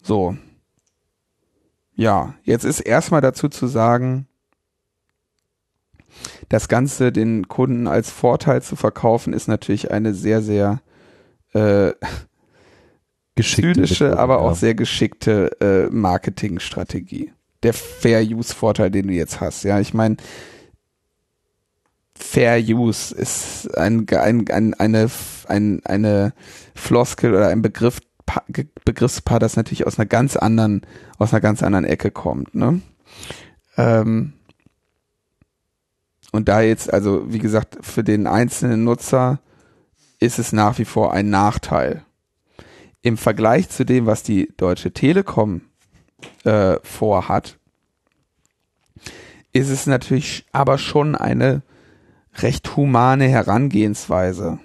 So. Ja, jetzt ist erstmal dazu zu sagen, das Ganze den Kunden als Vorteil zu verkaufen, ist natürlich eine sehr, sehr äh, zynische, aber auch sehr geschickte äh, Marketingstrategie. Der Fair-Use-Vorteil, den du jetzt hast. Ja, ich meine, Fair Use ist ein, ein, ein, eine, ein, eine Floskel oder ein Begriff, Begriffspaar, das natürlich aus einer ganz anderen, aus einer ganz anderen Ecke kommt. Ne? Ähm, und da jetzt, also wie gesagt, für den einzelnen Nutzer ist es nach wie vor ein Nachteil. Im Vergleich zu dem, was die Deutsche Telekom äh, vorhat, ist es natürlich aber schon eine recht humane Herangehensweise.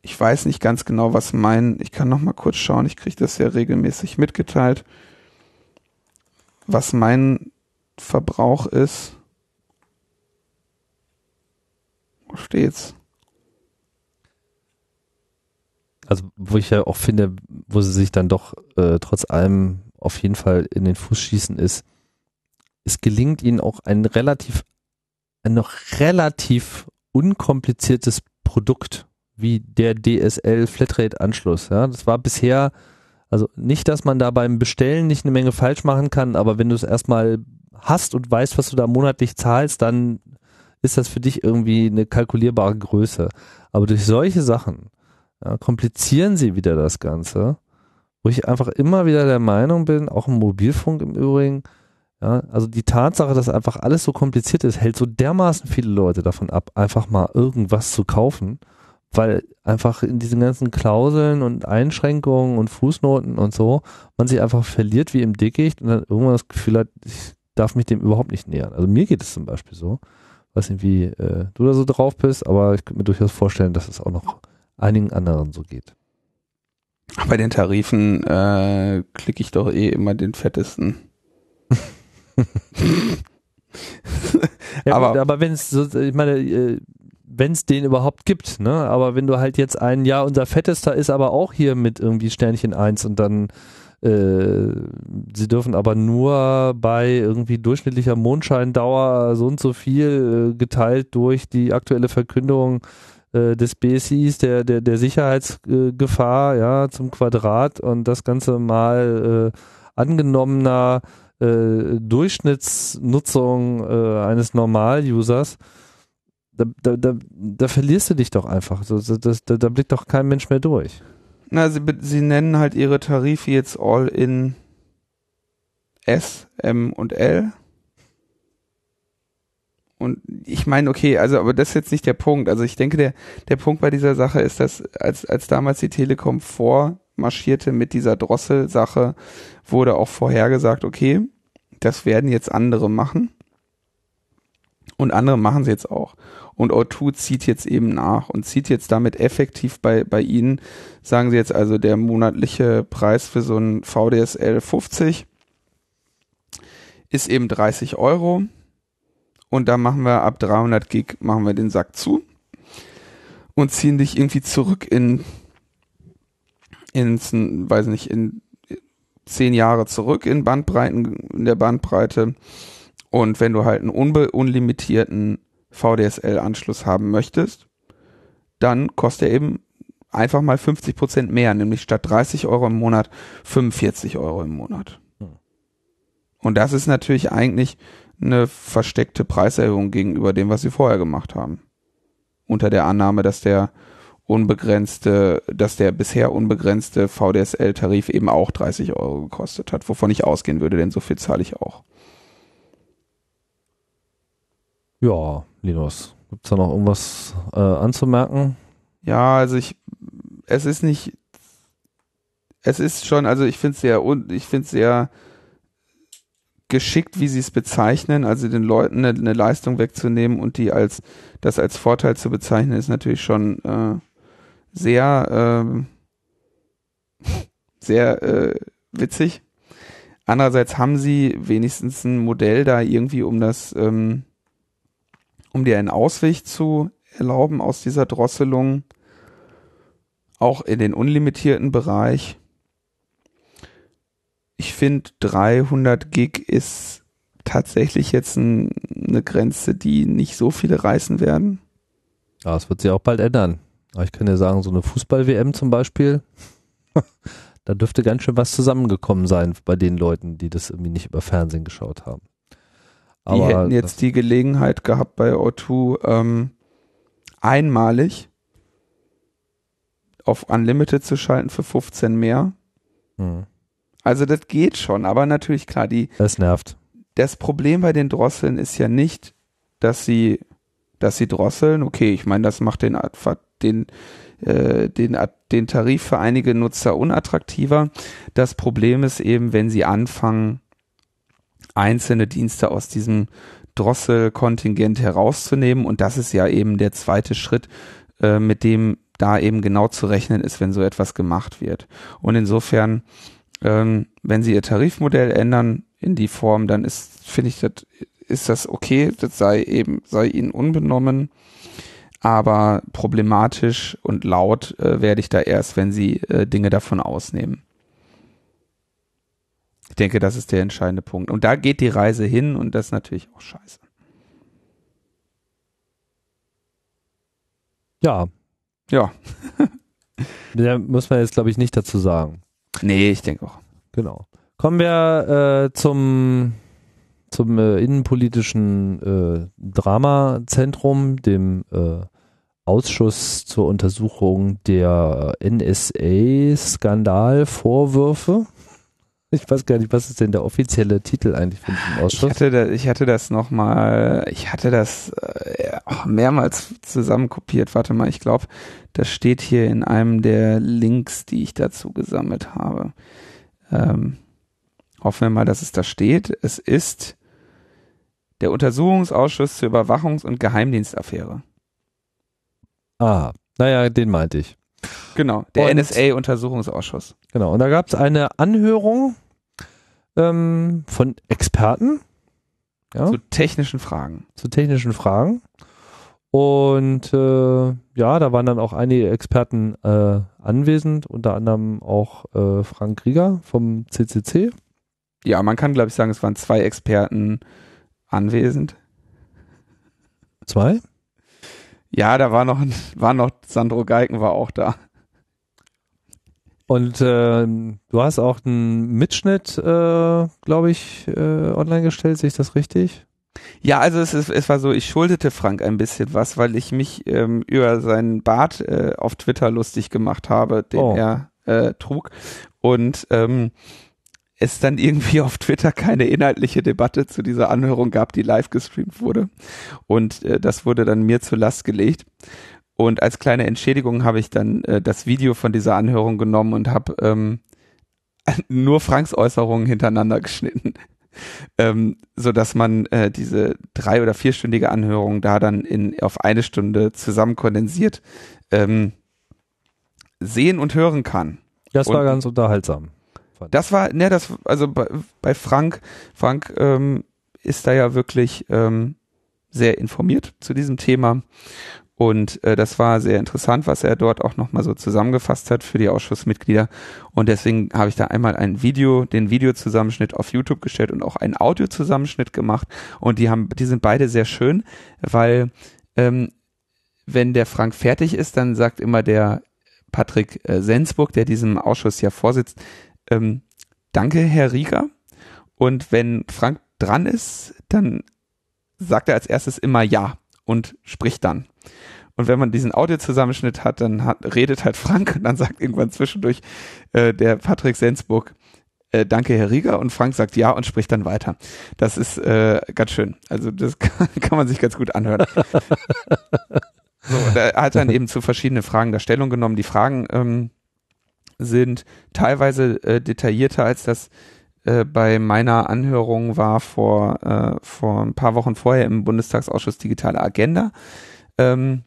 Ich weiß nicht ganz genau, was mein, ich kann noch mal kurz schauen, ich kriege das ja regelmäßig mitgeteilt, was mein Verbrauch ist. Wo steht's? Also, wo ich ja auch finde, wo sie sich dann doch äh, trotz allem auf jeden Fall in den Fuß schießen, ist, es gelingt ihnen auch ein relativ, ein noch relativ unkompliziertes Produkt wie der DSL Flatrate Anschluss. Ja, das war bisher, also nicht, dass man da beim Bestellen nicht eine Menge falsch machen kann, aber wenn du es erstmal hast und weißt, was du da monatlich zahlst, dann ist das für dich irgendwie eine kalkulierbare Größe. Aber durch solche Sachen ja, komplizieren sie wieder das Ganze, wo ich einfach immer wieder der Meinung bin, auch im Mobilfunk im Übrigen, ja, also die Tatsache, dass einfach alles so kompliziert ist, hält so dermaßen viele Leute davon ab, einfach mal irgendwas zu kaufen, weil einfach in diesen ganzen Klauseln und Einschränkungen und Fußnoten und so, man sich einfach verliert wie im Dickicht und dann irgendwann das Gefühl hat, ich darf mich dem überhaupt nicht nähern. Also mir geht es zum Beispiel so weiß nicht, wie äh, du da so drauf bist, aber ich könnte mir durchaus vorstellen, dass es auch noch einigen anderen so geht. Bei den Tarifen äh, klicke ich doch eh immer den fettesten. ja, aber aber wenn es ich meine, äh, wenn es den überhaupt gibt, ne? Aber wenn du halt jetzt ein Jahr unser fettester ist, aber auch hier mit irgendwie Sternchen 1 und dann äh, sie dürfen aber nur bei irgendwie durchschnittlicher Mondscheindauer so und so viel äh, geteilt durch die aktuelle Verkündung äh, des BSIs, der, der, der Sicherheitsgefahr, ja, zum Quadrat und das Ganze mal äh, angenommener äh, Durchschnittsnutzung äh, eines Normal-Users, da, da, da, da verlierst du dich doch einfach. So, das, da, da blickt doch kein Mensch mehr durch. Na, sie, sie nennen halt ihre Tarife jetzt all in S, M und L. Und ich meine, okay, also, aber das ist jetzt nicht der Punkt. Also ich denke, der, der Punkt bei dieser Sache ist, dass als, als damals die Telekom vormarschierte mit dieser Drossel-Sache, wurde auch vorhergesagt, okay, das werden jetzt andere machen. Und andere machen sie jetzt auch. Und O2 zieht jetzt eben nach und zieht jetzt damit effektiv bei, bei Ihnen, sagen Sie jetzt also der monatliche Preis für so ein VDSL 50 ist eben 30 Euro. Und da machen wir ab 300 Gig, machen wir den Sack zu und ziehen dich irgendwie zurück in, ins, weiß nicht, in zehn Jahre zurück in Bandbreiten, in der Bandbreite. Und wenn du halt einen unlimitierten VDSL-Anschluss haben möchtest, dann kostet er eben einfach mal 50 Prozent mehr, nämlich statt 30 Euro im Monat 45 Euro im Monat. Hm. Und das ist natürlich eigentlich eine versteckte Preiserhöhung gegenüber dem, was sie vorher gemacht haben. Unter der Annahme, dass der unbegrenzte, dass der bisher unbegrenzte VDSL-Tarif eben auch 30 Euro gekostet hat, wovon ich ausgehen würde, denn so viel zahle ich auch. Ja, Linus, Gibt es da noch irgendwas äh, anzumerken? Ja, also ich, es ist nicht, es ist schon, also ich finde es sehr, ich finde es sehr geschickt, wie sie es bezeichnen, also den Leuten eine, eine, Leistung wegzunehmen und die als, das als Vorteil zu bezeichnen, ist natürlich schon äh, sehr, äh, sehr äh, witzig. Andererseits haben sie wenigstens ein Modell da irgendwie, um das, ähm, um dir einen Ausweg zu erlauben aus dieser Drosselung, auch in den unlimitierten Bereich. Ich finde 300 Gig ist tatsächlich jetzt ein, eine Grenze, die nicht so viele reißen werden. Ja, das wird sich auch bald ändern. Ich kann ja sagen, so eine Fußball-WM zum Beispiel, da dürfte ganz schön was zusammengekommen sein bei den Leuten, die das irgendwie nicht über Fernsehen geschaut haben. Aber die hätten jetzt die Gelegenheit gehabt bei O2 ähm, einmalig auf Unlimited zu schalten für 15 mehr. Hm. Also das geht schon, aber natürlich klar, die. Das nervt. Das Problem bei den Drosseln ist ja nicht, dass sie, dass sie drosseln. Okay, ich meine, das macht den, den, äh, den, den Tarif für einige Nutzer unattraktiver. Das Problem ist eben, wenn sie anfangen, einzelne Dienste aus diesem Drosselkontingent herauszunehmen. Und das ist ja eben der zweite Schritt, äh, mit dem da eben genau zu rechnen ist, wenn so etwas gemacht wird. Und insofern, ähm, wenn Sie Ihr Tarifmodell ändern in die Form, dann ist, finde ich, das, ist das okay, das sei eben, sei Ihnen unbenommen. Aber problematisch und laut äh, werde ich da erst, wenn Sie äh, Dinge davon ausnehmen. Ich denke, das ist der entscheidende Punkt. Und da geht die Reise hin und das ist natürlich auch scheiße. Ja. Ja. da muss man jetzt, glaube ich, nicht dazu sagen. Nee, ich denke auch. Genau. Kommen wir äh, zum, zum äh, innenpolitischen äh, Dramazentrum, dem äh, Ausschuss zur Untersuchung der NSA-Skandalvorwürfe. Ich weiß gar nicht, was ist denn der offizielle Titel eigentlich von diesem Ausschuss? Ich hatte, da, ich hatte das nochmal, ich hatte das äh, mehrmals zusammenkopiert. Warte mal, ich glaube, das steht hier in einem der Links, die ich dazu gesammelt habe. Ähm, hoffen wir mal, dass es da steht. Es ist der Untersuchungsausschuss zur Überwachungs- und Geheimdienstaffäre. Ah, naja, den meinte ich. Genau, der NSA-Untersuchungsausschuss. Genau, und da gab es eine Anhörung ähm, von Experten. Ja, zu technischen Fragen. Zu technischen Fragen. Und äh, ja, da waren dann auch einige Experten äh, anwesend, unter anderem auch äh, Frank Rieger vom CCC. Ja, man kann glaube ich sagen, es waren zwei Experten anwesend. Zwei? Ja, da war noch, war noch Sandro Geigen war auch da. Und äh, du hast auch einen Mitschnitt, äh, glaube ich, äh, online gestellt, sehe ich das richtig? Ja, also es, ist, es war so, ich schuldete Frank ein bisschen was, weil ich mich ähm, über seinen Bart äh, auf Twitter lustig gemacht habe, den oh. er äh, trug. Und ähm, es dann irgendwie auf Twitter keine inhaltliche Debatte zu dieser Anhörung gab, die live gestreamt wurde. Und äh, das wurde dann mir zur Last gelegt. Und als kleine Entschädigung habe ich dann äh, das Video von dieser Anhörung genommen und habe ähm, nur Franks Äußerungen hintereinander geschnitten. ähm, so dass man äh, diese drei- oder vierstündige Anhörung da dann in, auf eine Stunde zusammen kondensiert ähm, sehen und hören kann. Das und war ganz unterhaltsam. Das war, ne, das, also bei, bei Frank, Frank ähm, ist da ja wirklich ähm, sehr informiert zu diesem Thema und äh, das war sehr interessant, was er dort auch nochmal so zusammengefasst hat für die Ausschussmitglieder. Und deswegen habe ich da einmal ein Video, den Videozusammenschnitt auf YouTube gestellt und auch einen Audiozusammenschnitt gemacht. Und die haben, die sind beide sehr schön, weil ähm, wenn der Frank fertig ist, dann sagt immer der Patrick äh, Sensburg, der diesem Ausschuss ja vorsitzt, ähm, danke, Herr Rieger. Und wenn Frank dran ist, dann sagt er als erstes immer ja und spricht dann. Und wenn man diesen Audiozusammenschnitt hat, dann hat, redet halt Frank und dann sagt irgendwann zwischendurch äh, der Patrick Sensburg, äh, danke, Herr Rieger. Und Frank sagt ja und spricht dann weiter. Das ist äh, ganz schön. Also das kann, kann man sich ganz gut anhören. so, er hat dann eben zu verschiedenen Fragen da Stellung genommen. Die Fragen ähm, sind teilweise äh, detaillierter, als das äh, bei meiner Anhörung war vor, äh, vor ein paar Wochen vorher im Bundestagsausschuss Digitale Agenda. Ähm,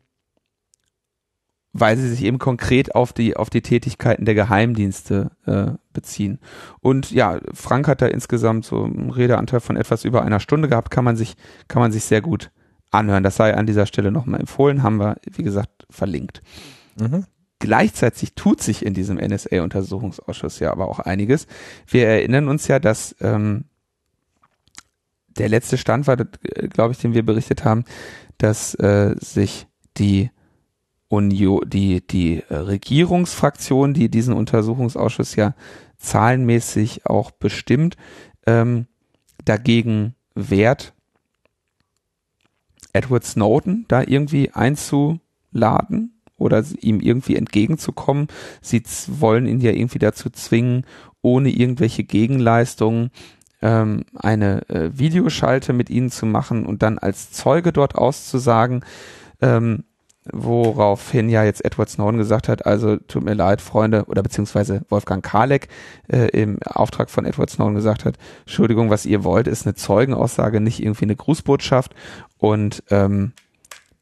weil sie sich eben konkret auf die auf die Tätigkeiten der Geheimdienste äh, beziehen. Und ja, Frank hat da insgesamt so einen Redeanteil von etwas über einer Stunde gehabt, kann man sich kann man sich sehr gut anhören. Das sei an dieser Stelle nochmal empfohlen, haben wir wie gesagt verlinkt. Mhm. Gleichzeitig tut sich in diesem NSA-Untersuchungsausschuss ja aber auch einiges. Wir erinnern uns ja, dass ähm, der letzte Stand war, glaube ich, den wir berichtet haben, dass äh, sich die Union, die, die äh, Regierungsfraktion, die diesen Untersuchungsausschuss ja zahlenmäßig auch bestimmt, ähm, dagegen wehrt, Edward Snowden da irgendwie einzuladen oder ihm irgendwie entgegenzukommen. Sie wollen ihn ja irgendwie dazu zwingen, ohne irgendwelche Gegenleistungen ähm, eine äh, Videoschalte mit ihnen zu machen und dann als Zeuge dort auszusagen. Ähm, woraufhin ja jetzt Edward Snowden gesagt hat, also tut mir leid, Freunde, oder beziehungsweise Wolfgang Kalek äh, im Auftrag von Edward Snowden gesagt hat, Entschuldigung, was ihr wollt, ist eine Zeugenaussage, nicht irgendwie eine Grußbotschaft und ähm,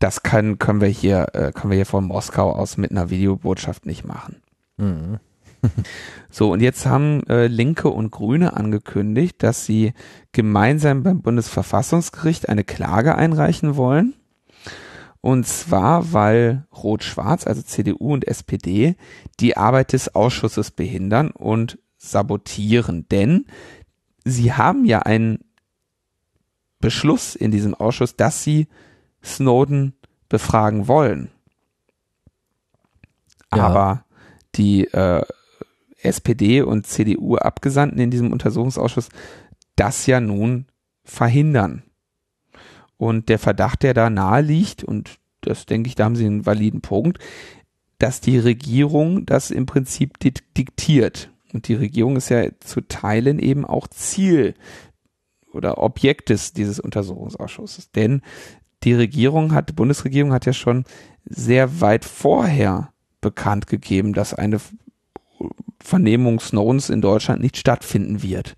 das können, können wir hier, äh, können wir hier von Moskau aus mit einer Videobotschaft nicht machen. Mhm. so, und jetzt haben äh, Linke und Grüne angekündigt, dass sie gemeinsam beim Bundesverfassungsgericht eine Klage einreichen wollen und zwar, weil Rot-Schwarz, also CDU und SPD, die Arbeit des Ausschusses behindern und sabotieren. Denn sie haben ja einen Beschluss in diesem Ausschuss, dass sie Snowden befragen wollen. Ja. Aber die äh, SPD und CDU Abgesandten in diesem Untersuchungsausschuss das ja nun verhindern. Und der Verdacht, der da nahe liegt, und das denke ich, da haben Sie einen validen Punkt, dass die Regierung das im Prinzip diktiert. Und die Regierung ist ja zu Teilen eben auch Ziel oder Objekt des, dieses Untersuchungsausschusses. Denn die Regierung hat, die Bundesregierung hat ja schon sehr weit vorher bekannt gegeben, dass eine Vernehmung Snowdens in Deutschland nicht stattfinden wird.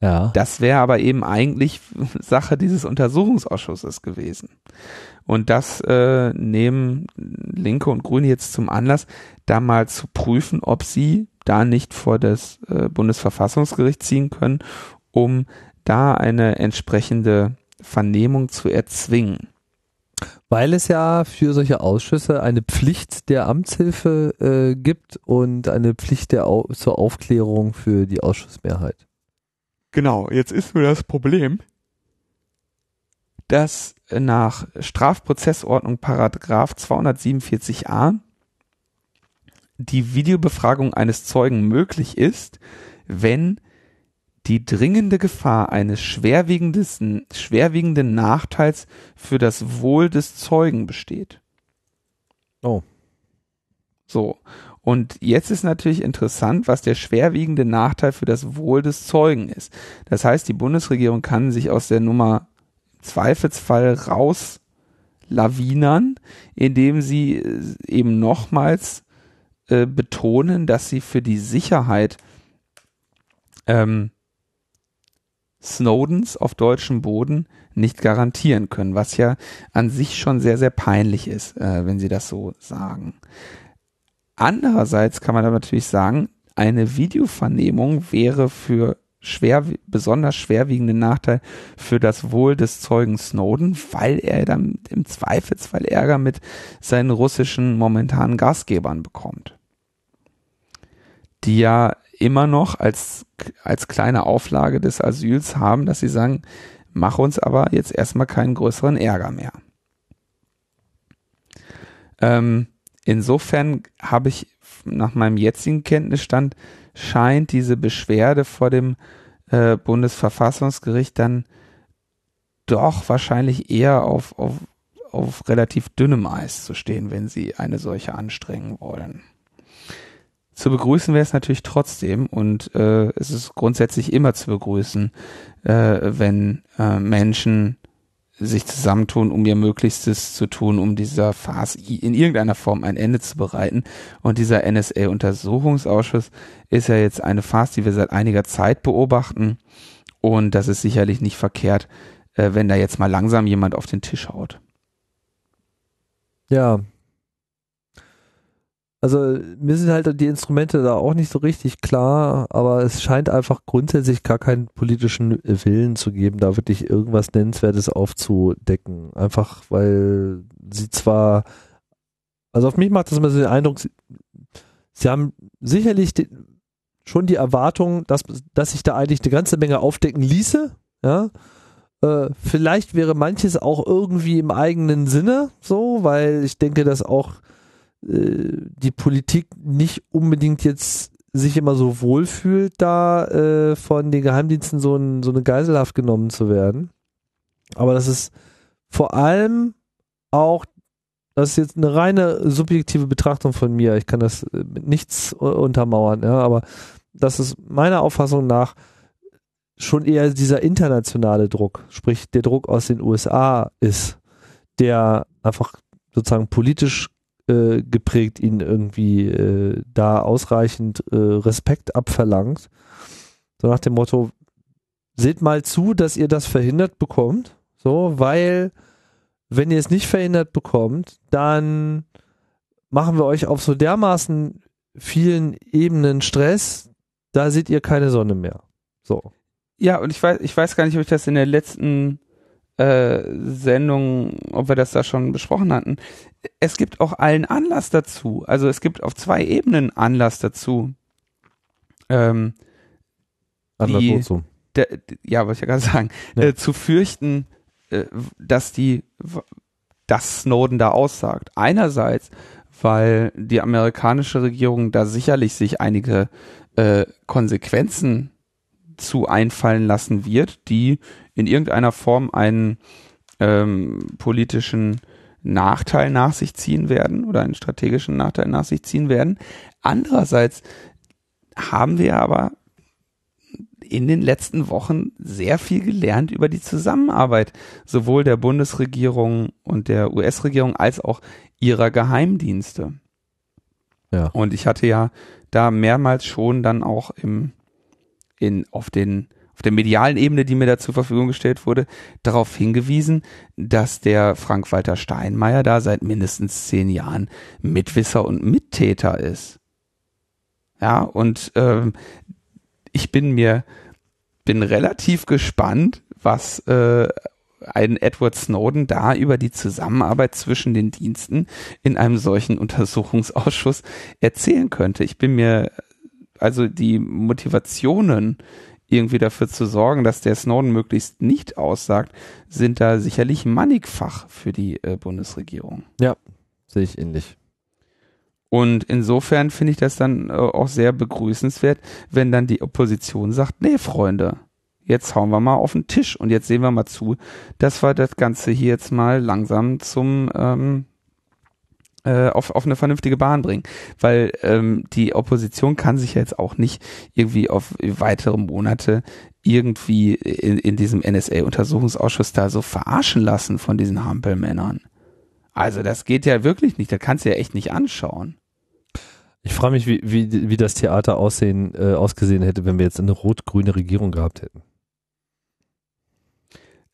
Ja. Das wäre aber eben eigentlich Sache dieses Untersuchungsausschusses gewesen. Und das äh, nehmen Linke und Grüne jetzt zum Anlass, da mal zu prüfen, ob sie da nicht vor das äh, Bundesverfassungsgericht ziehen können, um da eine entsprechende Vernehmung zu erzwingen. Weil es ja für solche Ausschüsse eine Pflicht der Amtshilfe äh, gibt und eine Pflicht der Au zur Aufklärung für die Ausschussmehrheit. Genau, jetzt ist nur das Problem, dass nach Strafprozessordnung Paragraph 247a die Videobefragung eines Zeugen möglich ist, wenn die dringende Gefahr eines schwerwiegenden Nachteils für das Wohl des Zeugen besteht. Oh. So. Und jetzt ist natürlich interessant, was der schwerwiegende Nachteil für das Wohl des Zeugen ist. Das heißt, die Bundesregierung kann sich aus der Nummer Zweifelsfall raus lawinern, indem sie äh, eben nochmals äh, betonen, dass sie für die Sicherheit ähm, Snowdens auf deutschem Boden nicht garantieren können, was ja an sich schon sehr, sehr peinlich ist, äh, wenn sie das so sagen. Andererseits kann man aber natürlich sagen, eine Videovernehmung wäre für schwer, besonders schwerwiegenden Nachteil für das Wohl des Zeugen Snowden, weil er dann im Zweifelsfall Ärger mit seinen russischen momentanen Gastgebern bekommt. Die ja immer noch als, als kleine Auflage des Asyls haben, dass sie sagen, mach uns aber jetzt erstmal keinen größeren Ärger mehr. Ähm, insofern habe ich nach meinem jetzigen Kenntnisstand scheint diese Beschwerde vor dem äh, Bundesverfassungsgericht dann doch wahrscheinlich eher auf, auf, auf relativ dünnem Eis zu stehen, wenn sie eine solche anstrengen wollen. Zu begrüßen wäre es natürlich trotzdem und äh, es ist grundsätzlich immer zu begrüßen, äh, wenn äh, Menschen sich zusammentun, um ihr Möglichstes zu tun, um dieser Farce in irgendeiner Form ein Ende zu bereiten. Und dieser NSA-Untersuchungsausschuss ist ja jetzt eine Farce, die wir seit einiger Zeit beobachten. Und das ist sicherlich nicht verkehrt, äh, wenn da jetzt mal langsam jemand auf den Tisch haut. Ja, also mir sind halt die Instrumente da auch nicht so richtig klar, aber es scheint einfach grundsätzlich gar keinen politischen Willen zu geben, da wirklich irgendwas Nennenswertes aufzudecken. Einfach weil sie zwar, also auf mich macht das immer so den Eindruck, sie, sie haben sicherlich die, schon die Erwartung, dass, dass sich da eigentlich eine ganze Menge aufdecken ließe, ja. Äh, vielleicht wäre manches auch irgendwie im eigenen Sinne, so, weil ich denke, dass auch die Politik nicht unbedingt jetzt sich immer so wohlfühlt, da äh, von den Geheimdiensten so, ein, so eine Geiselhaft genommen zu werden. Aber das ist vor allem auch, das ist jetzt eine reine subjektive Betrachtung von mir. Ich kann das äh, mit nichts untermauern, ja, aber das ist meiner Auffassung nach schon eher dieser internationale Druck, sprich der Druck aus den USA ist, der einfach sozusagen politisch äh, geprägt, ihnen irgendwie äh, da ausreichend äh, Respekt abverlangt. So nach dem Motto, seht mal zu, dass ihr das verhindert bekommt. So, weil wenn ihr es nicht verhindert bekommt, dann machen wir euch auf so dermaßen vielen Ebenen Stress, da seht ihr keine Sonne mehr. So. Ja, und ich weiß, ich weiß gar nicht, ob ich das in der letzten äh, Sendung, ob wir das da schon besprochen hatten. Es gibt auch allen Anlass dazu. Also es gibt auf zwei Ebenen Anlass dazu. Ähm, so. der, ja, wollte ich ja gerade sagen, ja. Äh, zu fürchten, äh, dass die, dass Snowden da aussagt. Einerseits, weil die amerikanische Regierung da sicherlich sich einige äh, Konsequenzen zu einfallen lassen wird, die in irgendeiner Form einen ähm, politischen Nachteil nach sich ziehen werden oder einen strategischen Nachteil nach sich ziehen werden. Andererseits haben wir aber in den letzten Wochen sehr viel gelernt über die Zusammenarbeit sowohl der Bundesregierung und der US-Regierung als auch ihrer Geheimdienste. Ja. Und ich hatte ja da mehrmals schon dann auch im in, auf den auf der medialen Ebene, die mir da zur Verfügung gestellt wurde, darauf hingewiesen, dass der Frank-Walter Steinmeier da seit mindestens zehn Jahren Mitwisser und Mittäter ist. Ja, und ähm, ich bin mir, bin relativ gespannt, was äh, ein Edward Snowden da über die Zusammenarbeit zwischen den Diensten in einem solchen Untersuchungsausschuss erzählen könnte. Ich bin mir also die Motivationen irgendwie dafür zu sorgen, dass der Snowden möglichst nicht aussagt, sind da sicherlich mannigfach für die äh, Bundesregierung. Ja, sehe ich ähnlich. Und insofern finde ich das dann äh, auch sehr begrüßenswert, wenn dann die Opposition sagt, nee, Freunde, jetzt hauen wir mal auf den Tisch und jetzt sehen wir mal zu, dass wir das Ganze hier jetzt mal langsam zum ähm, äh, auf, auf eine vernünftige Bahn bringen. Weil ähm, die Opposition kann sich jetzt auch nicht irgendwie auf weitere Monate irgendwie in, in diesem NSA-Untersuchungsausschuss da so verarschen lassen von diesen Hampelmännern. Also das geht ja wirklich nicht, da kannst du ja echt nicht anschauen. Ich frage mich, wie, wie, wie das Theater aussehen, äh, ausgesehen hätte, wenn wir jetzt eine rot-grüne Regierung gehabt hätten.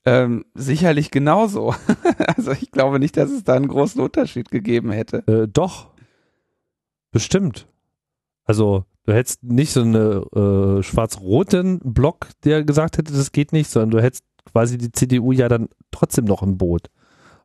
Ähm, sicherlich genauso. also ich glaube nicht, dass es da einen großen Unterschied gegeben hätte. Äh, doch. Bestimmt. Also du hättest nicht so einen äh, schwarz-roten Block, der gesagt hätte, das geht nicht, sondern du hättest quasi die CDU ja dann trotzdem noch im Boot.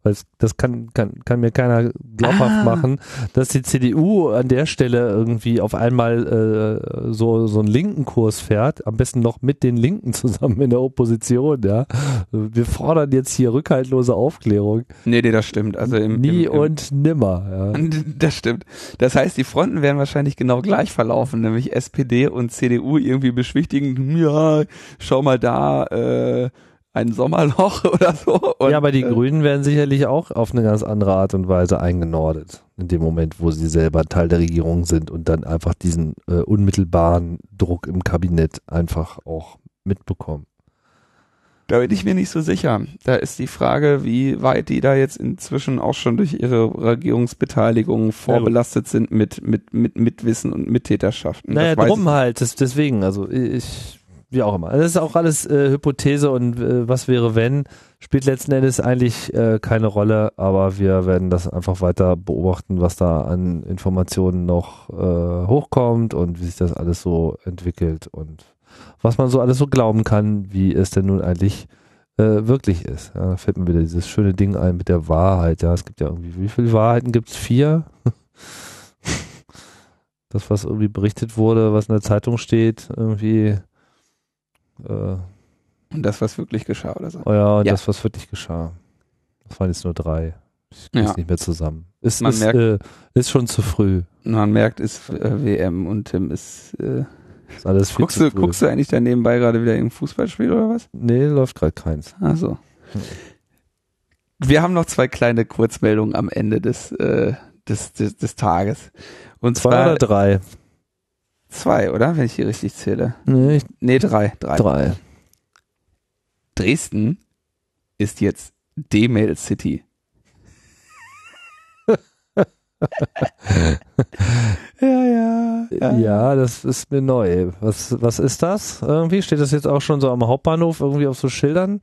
Weil das kann, kann, kann mir keiner glaubhaft ah. machen, dass die CDU an der Stelle irgendwie auf einmal äh, so, so einen linken Kurs fährt, am besten noch mit den Linken zusammen in der Opposition, ja. Wir fordern jetzt hier rückhaltlose Aufklärung. Nee, nee, das stimmt. Also im, Nie im, im, und nimmer, ja. Das stimmt. Das heißt, die Fronten werden wahrscheinlich genau gleich verlaufen, nämlich SPD und CDU irgendwie beschwichtigen, ja, schau mal da, äh, ein Sommerloch oder so. Und, ja, aber die äh, Grünen werden sicherlich auch auf eine ganz andere Art und Weise eingenordet. In dem Moment, wo sie selber Teil der Regierung sind und dann einfach diesen äh, unmittelbaren Druck im Kabinett einfach auch mitbekommen. Da bin ich mir nicht so sicher. Da ist die Frage, wie weit die da jetzt inzwischen auch schon durch ihre Regierungsbeteiligung vorbelastet sind mit, mit, mit Mitwissen und Mittäterschaften. Naja, drum halt, das, deswegen, also ich, wie auch immer. Das ist auch alles äh, Hypothese und äh, was wäre wenn, spielt letzten Endes eigentlich äh, keine Rolle, aber wir werden das einfach weiter beobachten, was da an Informationen noch äh, hochkommt und wie sich das alles so entwickelt und was man so alles so glauben kann, wie es denn nun eigentlich äh, wirklich ist. Ja, da fällt mir wieder dieses schöne Ding ein mit der Wahrheit. Ja, es gibt ja irgendwie, wie viele Wahrheiten gibt es? Vier? das, was irgendwie berichtet wurde, was in der Zeitung steht, irgendwie. Äh, und das, was wirklich geschah, oder so? Oh ja, und ja. das, was wirklich geschah. Das waren jetzt nur drei. Ich krieg's ja. nicht mehr zusammen. Ist, man ist, merkt, äh, ist schon zu früh. Man merkt, ist äh, WM und Tim ist äh, ist alles viel guckst, du, guckst du eigentlich da nebenbei gerade wieder im Fußballspiel oder was? Nee, läuft gerade keins. Also. Wir haben noch zwei kleine Kurzmeldungen am Ende des, äh, des, des, des Tages. Und zwei zwar, oder drei? Zwei, oder? Wenn ich hier richtig zähle. Nee, ich, nee drei, drei. Drei. Dresden ist jetzt D-Mail City. ja, ja, ja. Ja, das ist mir neu. Was, was ist das? Irgendwie steht das jetzt auch schon so am Hauptbahnhof irgendwie auf so Schildern.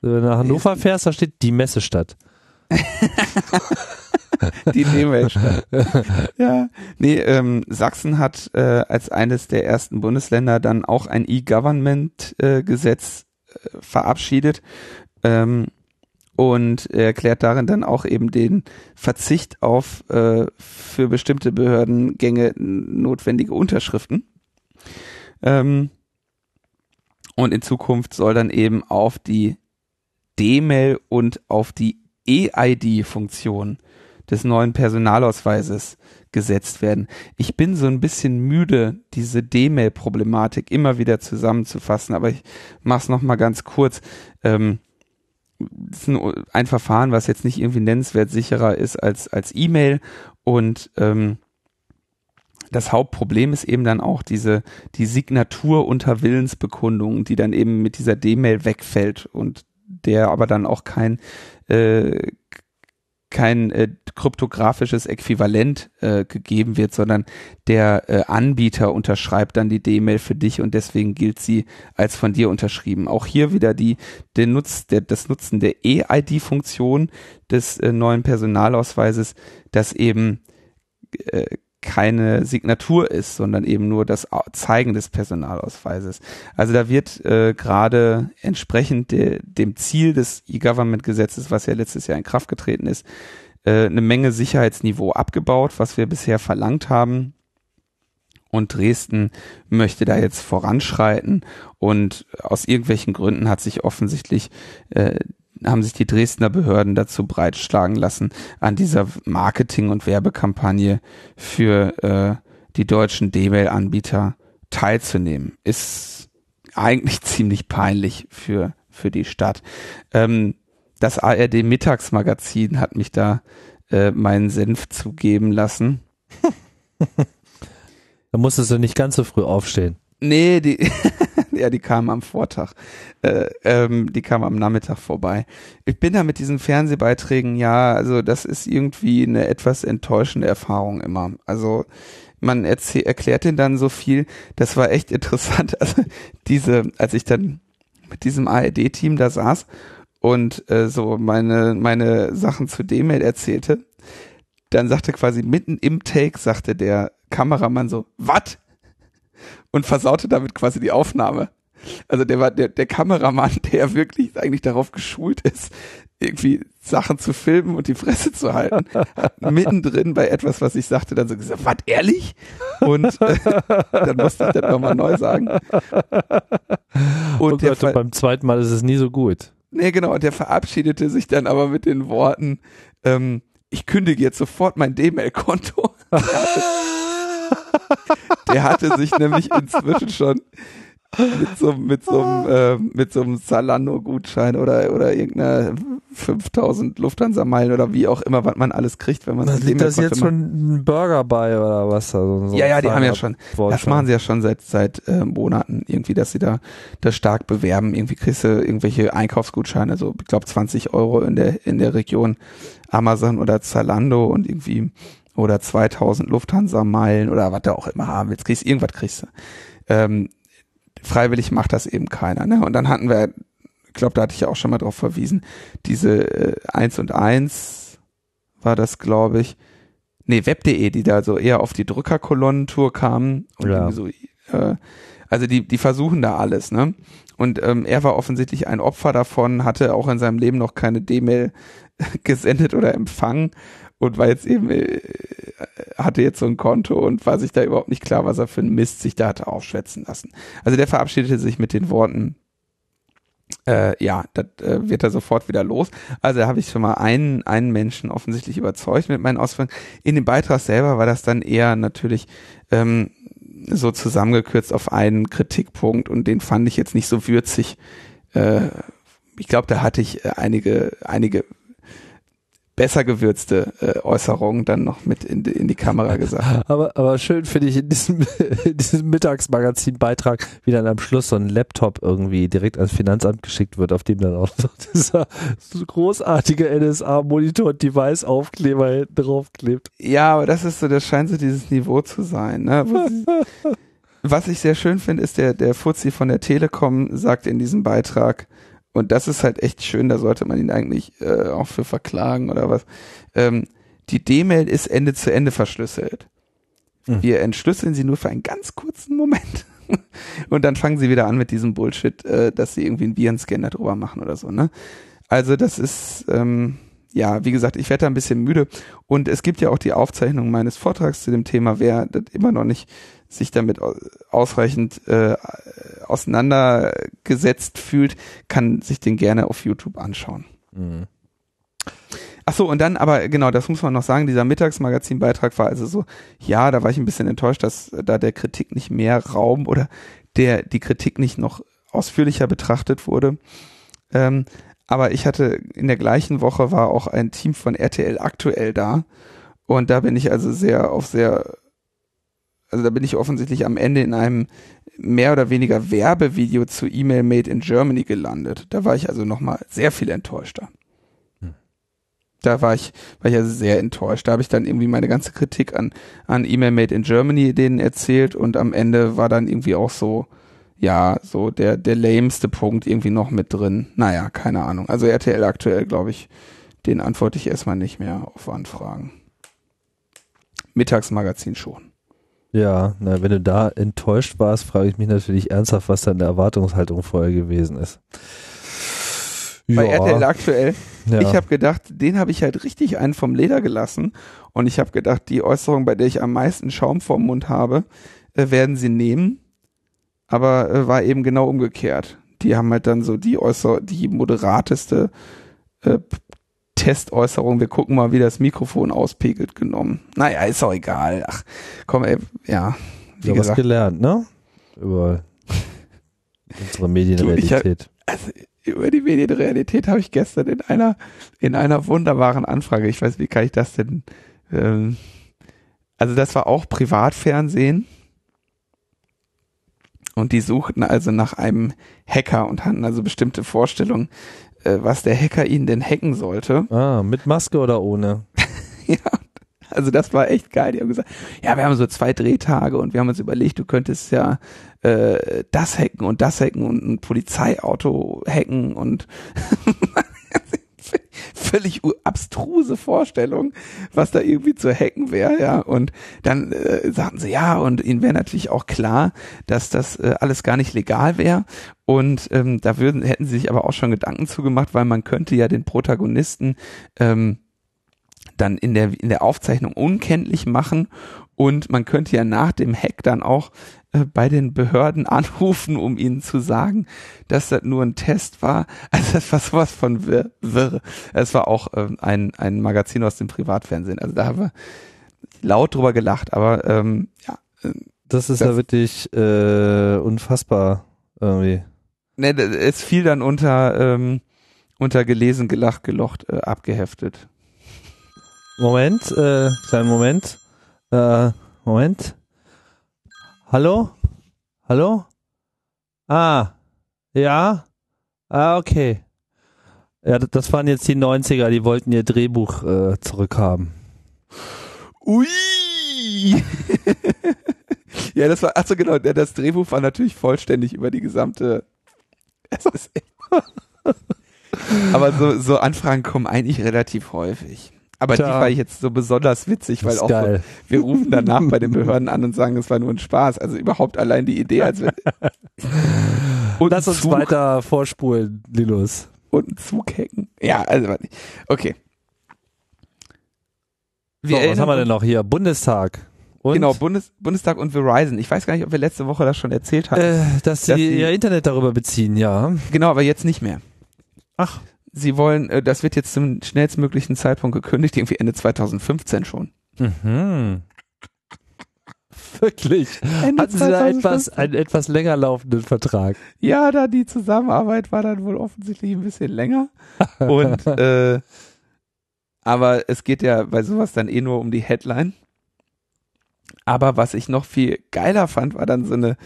Wenn du nach Hannover fährst, da steht die Messestadt. die Nebenstadt. ja, nee, ähm, Sachsen hat äh, als eines der ersten Bundesländer dann auch ein E-Government-Gesetz äh, verabschiedet. Ähm, und er erklärt darin dann auch eben den Verzicht auf äh, für bestimmte Behördengänge notwendige Unterschriften. Ähm, und in Zukunft soll dann eben auf die D-Mail und auf die EID-Funktion des neuen Personalausweises gesetzt werden. Ich bin so ein bisschen müde, diese D-Mail-Problematik immer wieder zusammenzufassen, aber ich mache es nochmal ganz kurz. Ähm, ist ein, ein, Verfahren, was jetzt nicht irgendwie nennenswert sicherer ist als, als E-Mail und ähm, das Hauptproblem ist eben dann auch diese die Signatur unter Willensbekundung, die dann eben mit dieser D-Mail wegfällt und der aber dann auch kein äh, kein äh, kryptografisches Äquivalent äh, gegeben wird, sondern der äh, Anbieter unterschreibt dann die D-Mail für dich und deswegen gilt sie als von dir unterschrieben. Auch hier wieder die, der Nutz, der, das Nutzen der E-ID-Funktion des äh, neuen Personalausweises, dass eben äh, keine Signatur ist, sondern eben nur das Zeigen des Personalausweises. Also da wird äh, gerade entsprechend de, dem Ziel des E-Government-Gesetzes, was ja letztes Jahr in Kraft getreten ist, äh, eine Menge Sicherheitsniveau abgebaut, was wir bisher verlangt haben. Und Dresden möchte da jetzt voranschreiten und aus irgendwelchen Gründen hat sich offensichtlich äh, haben sich die Dresdner Behörden dazu breitschlagen lassen, an dieser Marketing- und Werbekampagne für äh, die deutschen D-Mail-Anbieter teilzunehmen. Ist eigentlich ziemlich peinlich für, für die Stadt. Ähm, das ARD Mittagsmagazin hat mich da äh, meinen Senf zugeben lassen. da musstest du nicht ganz so früh aufstehen. Nee, die, ja, die kam am Vortag. Äh, ähm, die kam am Nachmittag vorbei. Ich bin da mit diesen Fernsehbeiträgen, ja, also das ist irgendwie eine etwas enttäuschende Erfahrung immer. Also man erklärt den dann so viel, das war echt interessant. Also diese, als ich dann mit diesem ARD-Team da saß und äh, so meine, meine Sachen zu D-Mail erzählte, dann sagte quasi mitten im Take, sagte der Kameramann so, was? Und versaute damit quasi die Aufnahme. Also der war der, der Kameramann, der wirklich eigentlich darauf geschult ist, irgendwie Sachen zu filmen und die Fresse zu halten, mittendrin bei etwas, was ich sagte, dann so gesagt, was, ehrlich? Und äh, dann musste ich das nochmal neu sagen. Und, oh Gott, beim zweiten Mal ist es nie so gut. Nee, genau, und der verabschiedete sich dann aber mit den Worten, ähm, ich kündige jetzt sofort mein D-Mail-Konto. Der hatte sich nämlich inzwischen schon mit so, mit so einem, äh, mit so einem Zalando-Gutschein oder, oder irgendeiner 5000 Lufthansa-Meilen oder wie auch immer, was man alles kriegt, wenn man Da liegt das jetzt schon ein Burger bei oder was? Also so ja, ja, die haben ja schon. Das machen sie ja schon seit seit äh, Monaten irgendwie, dass sie da das stark bewerben. Irgendwie kriegst du irgendwelche Einkaufsgutscheine, so ich glaube 20 Euro in der in der Region Amazon oder Zalando und irgendwie oder 2000 Lufthansa-Meilen oder was du auch immer haben willst. Kriegst irgendwas kriegst du. Ähm, freiwillig macht das eben keiner. Ne? Und dann hatten wir, ich glaube, da hatte ich ja auch schon mal drauf verwiesen, diese äh, 1 und 1 war das, glaube ich. Nee, web.de, die da so eher auf die Drückerkolonnentour kamen. Und Ja. so, äh, also die, die versuchen da alles, ne? Und ähm, er war offensichtlich ein Opfer davon, hatte auch in seinem Leben noch keine D-Mail gesendet oder empfangen und war jetzt eben, äh, hatte jetzt so ein Konto und war sich da überhaupt nicht klar, was er für einen Mist sich da hatte aufschwätzen lassen. Also der verabschiedete sich mit den Worten, äh, ja, das äh, wird er sofort wieder los. Also da habe ich schon mal einen, einen Menschen offensichtlich überzeugt mit meinen Ausführungen. In dem Beitrag selber war das dann eher natürlich ähm, so zusammengekürzt auf einen Kritikpunkt und den fand ich jetzt nicht so würzig. Äh, ich glaube, da hatte ich äh, einige, einige besser gewürzte äh, Äußerungen dann noch mit in, die- in die Kamera gesagt. Aber, aber schön finde ich in diesem, in diesem Mittagsmagazin-Beitrag, wie dann am Schluss so ein Laptop irgendwie direkt ans Finanzamt geschickt wird, auf dem dann auch so dieser großartige NSA-Monitor-Device-Aufkleber hinten drauf klebt. Ja, aber das ist so, das scheint so dieses Niveau zu sein. Ne? Was ich sehr schön finde, ist der, der Fuzzi von der Telekom sagt in diesem Beitrag, und das ist halt echt schön, da sollte man ihn eigentlich äh, auch für verklagen oder was. Ähm, die D-Mail ist Ende zu Ende verschlüsselt. Mhm. Wir entschlüsseln sie nur für einen ganz kurzen Moment. Und dann fangen sie wieder an mit diesem Bullshit, äh, dass sie irgendwie einen Virenscanner drüber machen oder so, ne? Also das ist, ähm, ja, wie gesagt, ich werde da ein bisschen müde. Und es gibt ja auch die Aufzeichnung meines Vortrags zu dem Thema, wer das immer noch nicht sich damit au- ausreichend äh, auseinandergesetzt fühlt, kann sich den gerne auf YouTube anschauen. Mhm. Ach so, und dann aber, genau, das muss man noch sagen, dieser Mittagsmagazin-Beitrag war also so, ja, da war ich ein bisschen enttäuscht, dass äh, da der Kritik nicht mehr Raum oder der, die Kritik nicht noch ausführlicher betrachtet wurde. Ähm, aber ich hatte, in der gleichen Woche war auch ein Team von RTL aktuell da und da bin ich also sehr auf sehr, also da bin ich offensichtlich am Ende in einem mehr oder weniger Werbevideo zu E-Mail Made in Germany gelandet. Da war ich also nochmal sehr viel enttäuschter. Da war ich, war ich also sehr enttäuscht. Da habe ich dann irgendwie meine ganze Kritik an, an E-Mail Made in Germany denen erzählt und am Ende war dann irgendwie auch so, ja, so der, der lameste Punkt irgendwie noch mit drin. Naja, keine Ahnung. Also RTL aktuell, glaube ich, den antworte ich erstmal nicht mehr auf Anfragen. Mittagsmagazin schon. Ja, na, wenn du da enttäuscht warst, frage ich mich natürlich ernsthaft, was deine Erwartungshaltung vorher gewesen ist. Bei Ja, RTL aktuell ja. Ich habe gedacht, den habe ich halt richtig einen vom Leder gelassen. Und ich habe gedacht, die Äußerung, bei der ich am meisten Schaum vorm Mund habe, äh, werden sie nehmen. Aber äh, war eben genau umgekehrt. Die haben halt dann so die äußer, die moderateste äh, Testäußerung. Wir gucken mal, wie das Mikrofon auspegelt genommen. Naja, ist auch egal. Ach, komm, ey, ja. Wie ja, was gesagt, gelernt, ne? Über unsere Medienrealität. also über die Medienrealität habe ich gestern in einer in einer wunderbaren Anfrage. Ich weiß, wie kann ich das denn? Ähm, also das war auch Privatfernsehen und die suchten also nach einem Hacker und hatten also bestimmte Vorstellungen, äh, was der Hacker ihnen denn hacken sollte. Ah, mit Maske oder ohne? Ja, also das war echt geil. Die haben gesagt, ja, wir haben so zwei Drehtage und wir haben uns überlegt, du könntest ja äh, das hacken und das hacken und ein Polizeiauto hacken und völlig abstruse Vorstellung, was da irgendwie zu hacken wäre, ja. Und dann äh, sagten sie, ja, und ihnen wäre natürlich auch klar, dass das äh, alles gar nicht legal wäre. Und ähm, da würden, hätten sie sich aber auch schon Gedanken zugemacht, weil man könnte ja den Protagonisten ähm, dann in der, in der Aufzeichnung unkenntlich machen und man könnte ja nach dem Hack dann auch bei den Behörden anrufen, um ihnen zu sagen, dass das nur ein Test war. Also das war sowas von wirr. wirr. Es war auch ähm, ein, ein Magazin aus dem Privatfernsehen. Also da haben wir laut drüber gelacht, aber ähm, ja, Das ist Das- ja wirklich äh, unfassbar. irgendwie. Ne, es fiel dann unter, ähm, unter gelesen, gelacht, gelocht, äh, abgeheftet. Moment, äh, kleinen Moment. Äh, Moment. Hallo? Hallo? Ah, ja? Ah, okay. Ja, das waren jetzt die 90er, die wollten ihr Drehbuch äh, zurückhaben. Ui! ja, das war, achso genau, das Drehbuch war natürlich vollständig über die gesamte. Es. Aber so, so Anfragen kommen eigentlich relativ häufig. Aber Tja. die war ich jetzt so besonders witzig, weil auch so, wir rufen danach bei den Behörden an und sagen, es war nur ein Spaß. Also überhaupt allein die Idee, als wir und Lass uns Zug, weiter vorspulen, Linus. Und einen Zug hacken. Ja, also okay. so, was haben wir denn noch hier? Bundestag. Und? Genau, Bundes, Bundestag und Verizon. Ich weiß gar nicht, ob wir letzte Woche das schon erzählt haben. Äh, dass, dass sie ihr Internet darüber beziehen, ja. Genau, aber jetzt nicht mehr. Ach sie wollen, äh, das wird jetzt zum schnellstmöglichen Zeitpunkt gekündigt, irgendwie Ende 2015 schon. Mhm. Wirklich? Ende Hatten Sie da etwas, einen etwas länger laufenden Vertrag? Ja, da die Zusammenarbeit war dann wohl offensichtlich ein bisschen länger. Und äh, aber es geht ja bei sowas dann eh nur um die Headline. Aber was ich noch viel geiler fand, war dann so eine,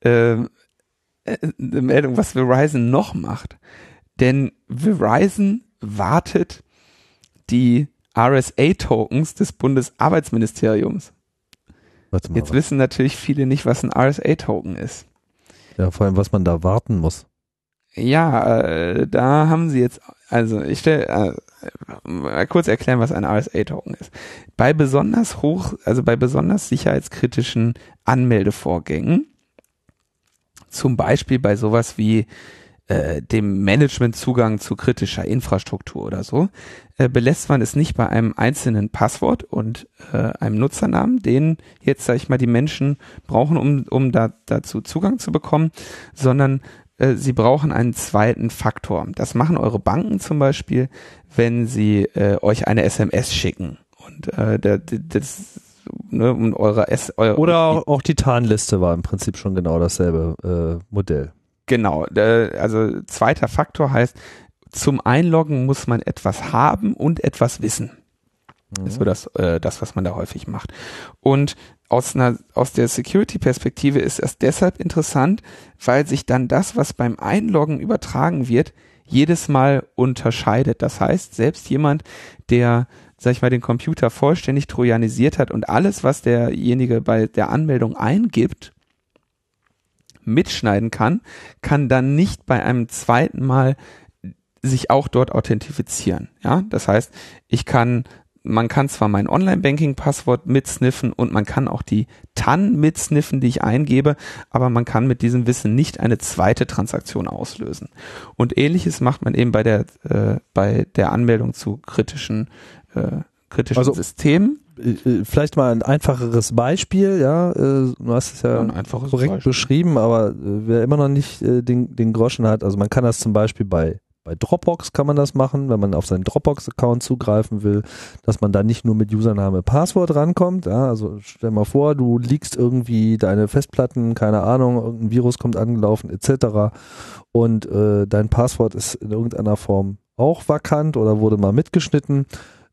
äh, eine Meldung, was Verizon noch macht. Denn Verizon wartet die RSA-Tokens des Bundesarbeitsministeriums. Mal, Jetzt was? wissen natürlich viele nicht, was ein RSA-Token ist. Ja, vor allem, was man da warten muss. Ja, äh, da haben sie jetzt, also ich stelle, äh, kurz erklären, was ein RSA-Token ist. Bei besonders hoch, also bei besonders sicherheitskritischen Anmeldevorgängen, zum Beispiel bei sowas wie äh, dem Managementzugang zu kritischer Infrastruktur oder so, äh, belässt man es nicht bei einem einzelnen Passwort und äh, einem Nutzernamen, den jetzt, sag ich mal, die Menschen brauchen, um, um da, dazu Zugang zu bekommen, sondern äh, sie brauchen einen zweiten Faktor. Das machen eure Banken zum Beispiel, wenn sie äh, euch eine SMS schicken. Und äh, der, das ne, und eure S eure, Oder auch die Tarnliste war im Prinzip schon genau dasselbe äh, Modell. Genau, also zweiter Faktor heißt, zum Einloggen muss man etwas haben und etwas wissen. Mhm. Ist so das, äh, das, was man da häufig macht. Und aus, einer, aus der Security-Perspektive ist es deshalb interessant, weil sich dann das, was beim Einloggen übertragen wird, jedes Mal unterscheidet. Das heißt, selbst jemand, der, sag ich mal, den Computer vollständig trojanisiert hat und alles, was derjenige bei der Anmeldung eingibt, mitschneiden kann, kann dann nicht bei einem zweiten Mal sich auch dort authentifizieren. Ja, das heißt, ich kann, man kann zwar mein Online-Banking-Passwort mitsniffen und man kann auch die TAN mitsniffen, die ich eingebe, aber man kann mit diesem Wissen nicht eine zweite Transaktion auslösen. Und ähnliches macht man eben bei der, äh, bei der Anmeldung zu kritischen, äh, kritischen also, Systemen. Äh, äh, vielleicht mal ein einfacheres Beispiel, ja, äh, du hast es ja, ja korrekt Beispiel. beschrieben, aber wer immer noch nicht den, den Groschen hat, also man kann das zum Beispiel bei bei Dropbox kann man das machen, wenn man auf seinen Dropbox-Account zugreifen will, dass man da nicht nur mit Username, Passwort rankommt. Ja, also stell mal vor, du liegst irgendwie deine Festplatten, keine Ahnung, irgendein Virus kommt angelaufen etc. Und äh, dein Passwort ist in irgendeiner Form auch vakant oder wurde mal mitgeschnitten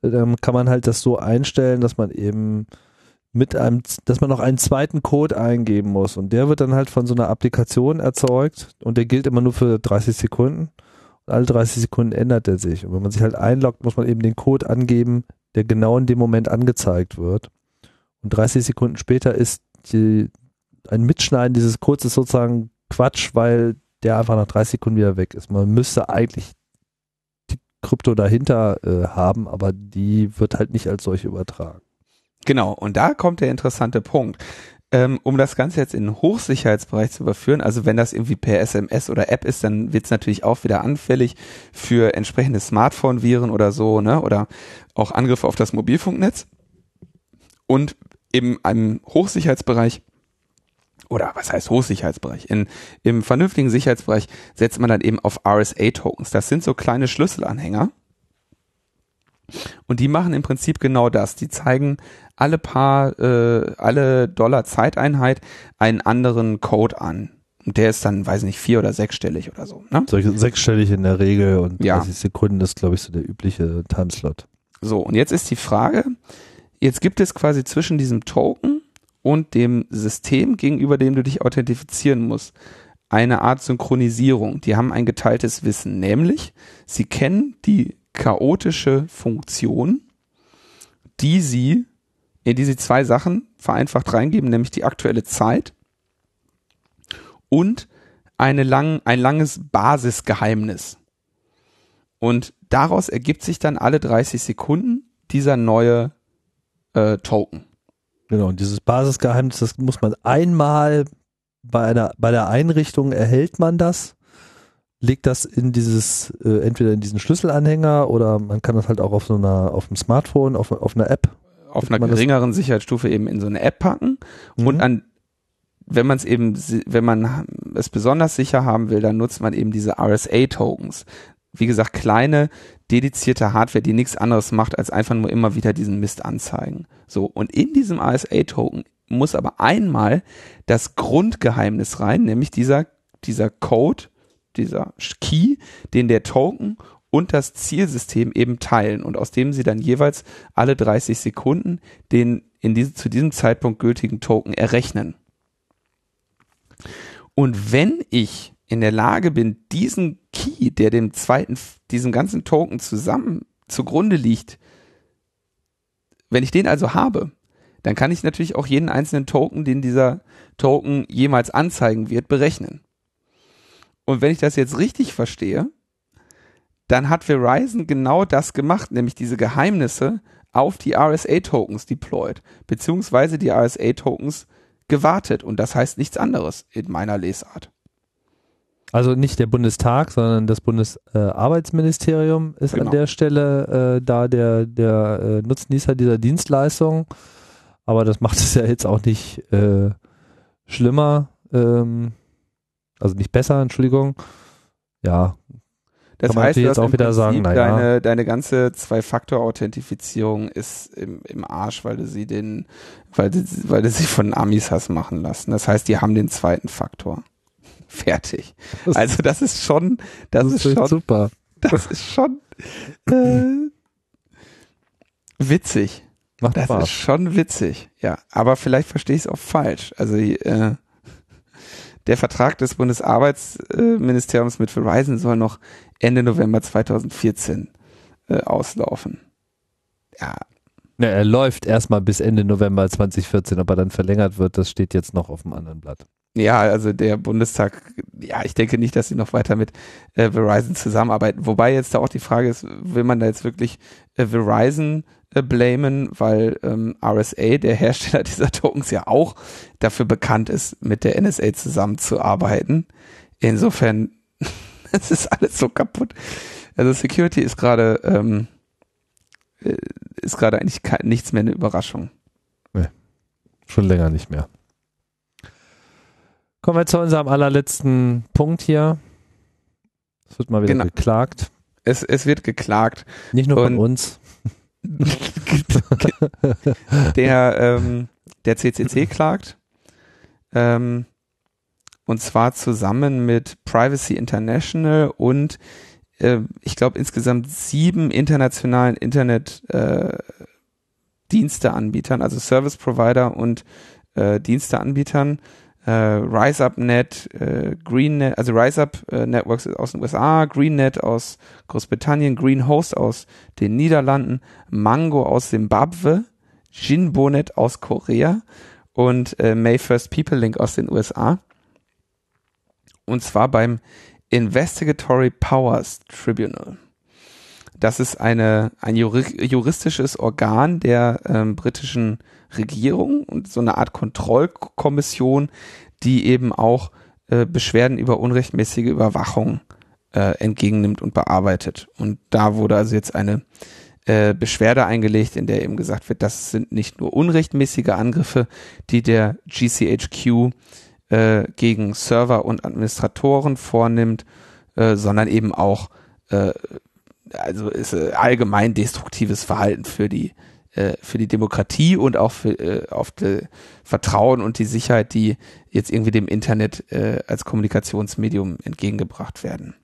ähm, kann man halt das so einstellen, dass man eben mit einem, dass man noch einen zweiten Code eingeben muss und der wird dann halt von so einer Applikation erzeugt und der gilt immer nur für 30 Sekunden. Und alle 30 Sekunden ändert er sich und wenn man sich halt einloggt, muss man eben den Code angeben, der genau in dem Moment angezeigt wird. Und 30 Sekunden später ist die, ein Mitschneiden dieses Codes ist sozusagen Quatsch, weil der einfach nach 30 Sekunden wieder weg ist. Man müsste eigentlich Krypto dahinter äh, haben, aber die wird halt nicht als solche übertragen. Genau, und da kommt der interessante Punkt. Ähm, um das Ganze jetzt in den Hochsicherheitsbereich zu überführen, also wenn das irgendwie per SMS oder App ist, dann wird es natürlich auch wieder anfällig für entsprechende Smartphone-Viren oder so, ne? Oder auch Angriffe auf das Mobilfunknetz. Und im einem Hochsicherheitsbereich oder was heißt Hochsicherheitsbereich? In, Im vernünftigen Sicherheitsbereich setzt man dann eben auf RSA-Tokens. Das sind so kleine Schlüsselanhänger. Und die machen im Prinzip genau das. Die zeigen alle paar, äh, alle Dollar Zeiteinheit einen anderen Code an. Und der ist dann, weiß nicht, vier- oder sechsstellig oder so. Ne? Solche sechsstellig in der Regel und Ja. 30 Sekunden ist, glaube ich, so der übliche Timeslot. So, und jetzt ist die Frage, jetzt gibt es quasi zwischen diesem Token und dem System, gegenüber dem du dich authentifizieren musst, eine Art Synchronisierung. Die haben ein geteiltes Wissen, nämlich sie kennen die chaotische Funktion, die sie, in die sie zwei Sachen vereinfacht reingeben, nämlich die aktuelle Zeit und eine lang, ein langes Basisgeheimnis. Und daraus ergibt sich dann alle 30 Sekunden dieser neue äh, Token. Genau, und dieses Basisgeheimnis, das muss man einmal bei einer, bei der Einrichtung erhält man das, legt das in dieses, äh, entweder in diesen Schlüsselanhänger oder man kann das halt auch auf so einer, auf dem Smartphone, auf, auf einer App. Auf einer man das- geringeren Sicherheitsstufe eben in so eine App packen und Mhm. an wenn man es eben, wenn man es besonders sicher haben will, dann nutzt man eben diese RSA-Tokens. Wie gesagt, kleine, dedizierte Hardware, die nichts anderes macht, als einfach nur immer wieder diesen Mist anzeigen. So, und in diesem RSA-Token muss aber einmal das Grundgeheimnis rein, nämlich dieser, dieser Code, dieser Key, den der Token und das Zielsystem eben teilen und aus dem sie dann jeweils alle 30 Sekunden den in diese, zu diesem Zeitpunkt gültigen Token errechnen. Und wenn ich in der Lage bin, diesen Key, der dem zweiten, diesem ganzen Token zusammen zugrunde liegt, wenn ich den also habe, dann kann ich natürlich auch jeden einzelnen Token, den dieser Token jemals anzeigen wird, berechnen. Und wenn ich das jetzt richtig verstehe, dann hat Verizon genau das gemacht, nämlich diese Geheimnisse auf die RSA-Tokens deployed, beziehungsweise die RSA-Tokens gewartet. Und das heißt nichts anderes in meiner Lesart. Also nicht der Bundestag, sondern das Bundesarbeitsministerium ist Genau. an der Stelle äh, da der, der äh, Nutznießer dieser Dienstleistung. Aber das macht es ja jetzt auch nicht äh, schlimmer, ähm, also nicht besser, Entschuldigung. Ja, Das Kann man heißt, jetzt auch wieder sagen, Prinzip na ja. deine, deine ganze Zwei-Faktor-Authentifizierung ist im, im Arsch, weil du sie den, weil du, weil du sie von Amis hast machen lassen. Das heißt, die haben den zweiten Faktor. Fertig. Das- Also das ist schon, das, ist schon, super. das ist schon äh, witzig. Macht Das Spaß. ist schon witzig, ja. Aber vielleicht verstehe ich es auch falsch. Also äh, der Vertrag des Bundesarbeitsministeriums mit Verizon soll noch Ende November 2014 äh, auslaufen. Ja, Ja, er läuft erstmal bis Ende November 2014, ob er dann verlängert wird, das steht jetzt noch auf dem anderen Blatt. Ja, also der Bundestag, ja, ich denke nicht, dass sie noch weiter mit äh, Verizon zusammenarbeiten. Wobei jetzt da auch die Frage ist, will man da jetzt wirklich äh, Verizon äh, blamen, weil ähm, RSA, der Hersteller dieser Tokens, ja auch dafür bekannt ist, mit der NSA zusammenzuarbeiten. Insofern, es ist alles so kaputt. Also Security ist gerade ähm, äh, ist gerade eigentlich nichts mehr eine Überraschung. Schon länger nicht mehr. Kommen wir zu unserem allerletzten Punkt hier. Es wird mal wieder Genau. geklagt. Es, es wird geklagt. Nicht nur von Und- uns. der, ähm, der CCC klagt. Ähm, und zwar zusammen mit Privacy International und äh, ich glaube insgesamt sieben internationalen Internet äh, also Service Provider und äh, Diensteanbietern. Äh, RiseUp.net, äh, GreenNet, also RiseUp äh, Networks aus den USA, GreenNet aus Großbritannien, GreenHost aus den Niederlanden, Mango aus Zimbabwe, Jinbonet aus Korea und äh, May First People Link aus den USA. Und zwar beim Investigatory Powers Tribunal. Das ist eine, ein juri juristisches Organ der ähm, britischen Regierung und so eine Art Kontrollkommission, die eben auch äh, Beschwerden über unrechtmäßige Überwachung äh, entgegennimmt und bearbeitet. Und da wurde also jetzt eine äh, Beschwerde eingelegt, in der eben gesagt wird, das sind nicht nur unrechtmäßige Angriffe, die der GCHQ äh, gegen Server und Administratoren vornimmt, äh, sondern eben auch äh, also ist äh, allgemein destruktives Verhalten für die äh, für die Demokratie und auch für äh, auf das Vertrauen und die Sicherheit, die jetzt irgendwie dem Internet äh, als Kommunikationsmedium entgegengebracht werden.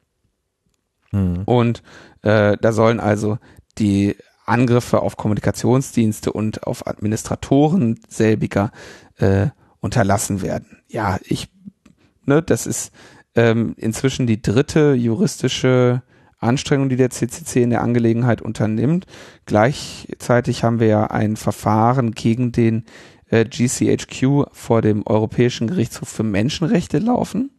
Mhm. Und äh, da sollen also die Angriffe auf Kommunikationsdienste und auf Administratoren selbiger äh, unterlassen werden. Ja, ich, ne, das ist ähm, inzwischen die dritte juristische Anstrengung, die der CCC in der Angelegenheit unternimmt. Gleichzeitig haben wir ja ein Verfahren gegen den äh, GCHQ vor dem Europäischen Gerichtshof für Menschenrechte laufen,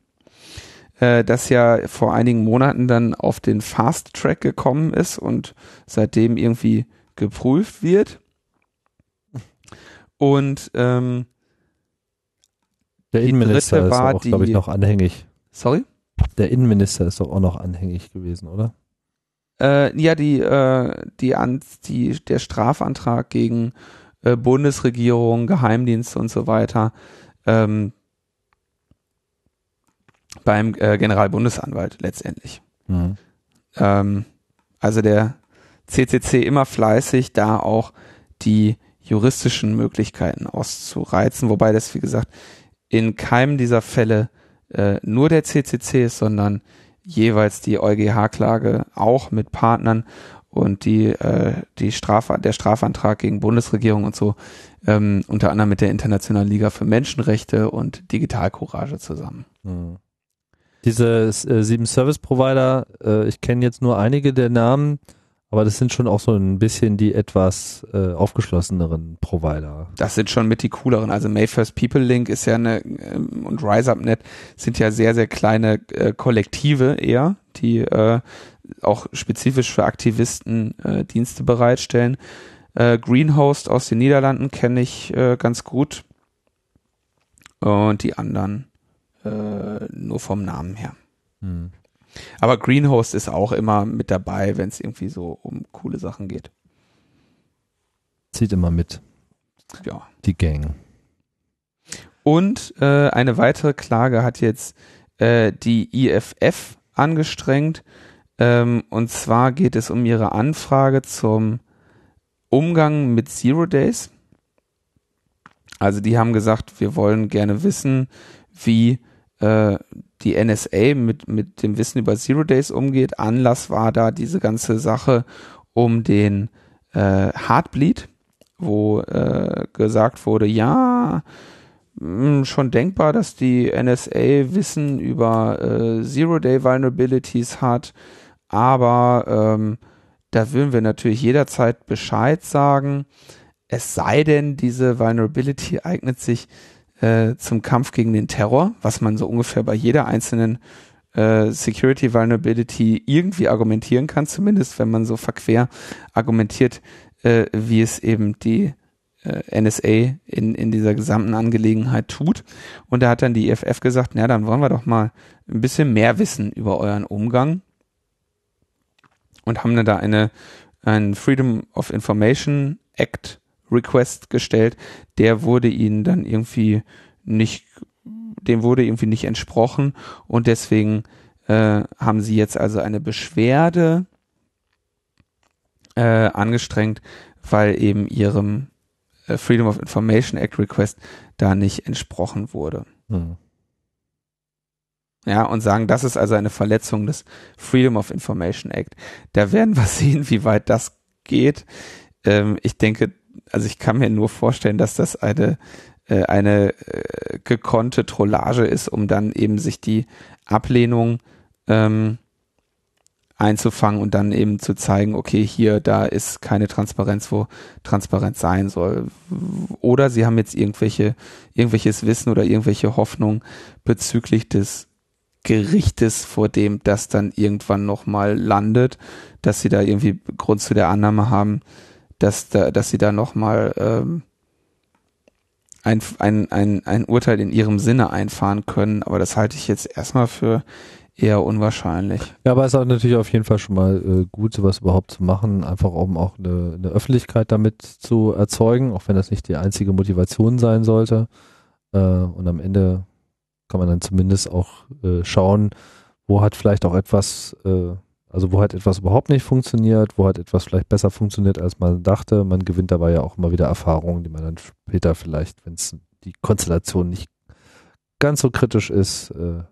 äh, das ja vor einigen Monaten dann auf den Fast Track gekommen ist und seitdem irgendwie geprüft wird. Und ähm, der Innenminister ist auch, glaube ich, noch anhängig. Sorry? Der Innenminister ist doch auch noch anhängig gewesen, oder? Äh, ja, die, äh, die, an, die, der Strafantrag gegen äh, Bundesregierung, Geheimdienste und so weiter ähm, beim äh, Generalbundesanwalt letztendlich. Mhm. Ähm, also der CCC immer fleißig, da auch die juristischen Möglichkeiten auszureizen, wobei das, wie gesagt, in keinem dieser Fälle äh, nur der CCC ist, sondern jeweils die EuGH-Klage auch mit Partnern und die, äh, die Straf der Strafantrag gegen Bundesregierung und so, ähm, unter anderem mit der Internationalen Liga für Menschenrechte und Digitalcourage zusammen. Mhm. Diese äh, sieben Service Provider, äh, ich kenne jetzt nur einige der Namen, aber das sind schon auch so ein bisschen die etwas äh, aufgeschlosseneren Provider. Das sind schon mit die cooleren. Also Mayfirst People Link ist ja eine ähm, und RiseUpNet sind ja sehr, sehr kleine äh, Kollektive eher, die äh, auch spezifisch für Aktivisten äh, Dienste bereitstellen. Äh, Greenhost aus den Niederlanden kenne ich äh, ganz gut. Und die anderen äh, nur vom Namen her. Hm. Aber Greenhost ist auch immer mit dabei, wenn es irgendwie so um coole Sachen geht. Zieht immer mit. Ja. Die Gang. Und äh, eine weitere Klage hat jetzt äh, die IFF angestrengt. Ähm, und zwar geht es um ihre Anfrage zum Umgang mit Zero Days. Also die haben gesagt, wir wollen gerne wissen, wie äh, die NSA mit, mit dem Wissen über Zero Days umgeht. Anlass war da diese ganze Sache um den äh, Heartbleed, wo äh, gesagt wurde, ja, mh, hm, schon denkbar, dass die NSA Wissen über äh, Zero-Day-Vulnerabilities hat, aber ähm, da würden wir natürlich jederzeit Bescheid sagen. Es sei denn, diese Vulnerability eignet sich äh, zum Kampf gegen den Terror, was man so ungefähr bei jeder einzelnen äh, Security Vulnerability irgendwie argumentieren kann, zumindest wenn man so verquer argumentiert, äh, wie es eben die äh, NSA in, in dieser gesamten Angelegenheit tut. Und da hat dann die IFF gesagt, na, dann wollen wir doch mal ein bisschen mehr wissen über euren Umgang und haben dann da eine, ein Freedom of Information Act Request gestellt, der wurde ihnen dann irgendwie nicht, dem wurde irgendwie nicht entsprochen und deswegen äh, haben sie jetzt also eine Beschwerde äh, angestrengt, weil eben ihrem äh, Freedom of Information Act Request da nicht entsprochen wurde. Hm. Ja, und sagen, das ist also eine Verletzung des Freedom of Information Act. Da werden wir sehen, wie weit das geht. Ähm, ich denke, also ich kann mir nur vorstellen, dass das eine äh, eine äh, gekonnte Trollage ist, um dann eben sich die Ablehnung ähm, einzufangen und dann eben zu zeigen, okay, hier, da ist keine Transparenz, wo Transparenz sein soll. Oder sie haben jetzt irgendwelche, irgendwelches Wissen oder irgendwelche Hoffnung bezüglich des Gerichtes, vor dem das dann irgendwann nochmal landet, dass sie da irgendwie Grund zu der Annahme haben, dass da, dass sie da nochmal ähm, ein, ein, ein, ein Urteil in ihrem Sinne einfahren können, aber das halte ich jetzt erstmal für eher unwahrscheinlich. Ja, aber es ist natürlich auf jeden Fall schon mal äh, gut, sowas überhaupt zu machen, einfach um auch eine, eine Öffentlichkeit damit zu erzeugen, auch wenn das nicht die einzige Motivation sein sollte. Äh, und am Ende kann man dann zumindest auch äh, schauen, wo hat vielleicht auch etwas, äh, Also wo halt etwas überhaupt nicht funktioniert, wo halt etwas vielleicht besser funktioniert, als man dachte. Man gewinnt dabei ja auch immer wieder Erfahrungen, die man dann später vielleicht, wenn es die Konstellation nicht ganz so kritisch ist, äh,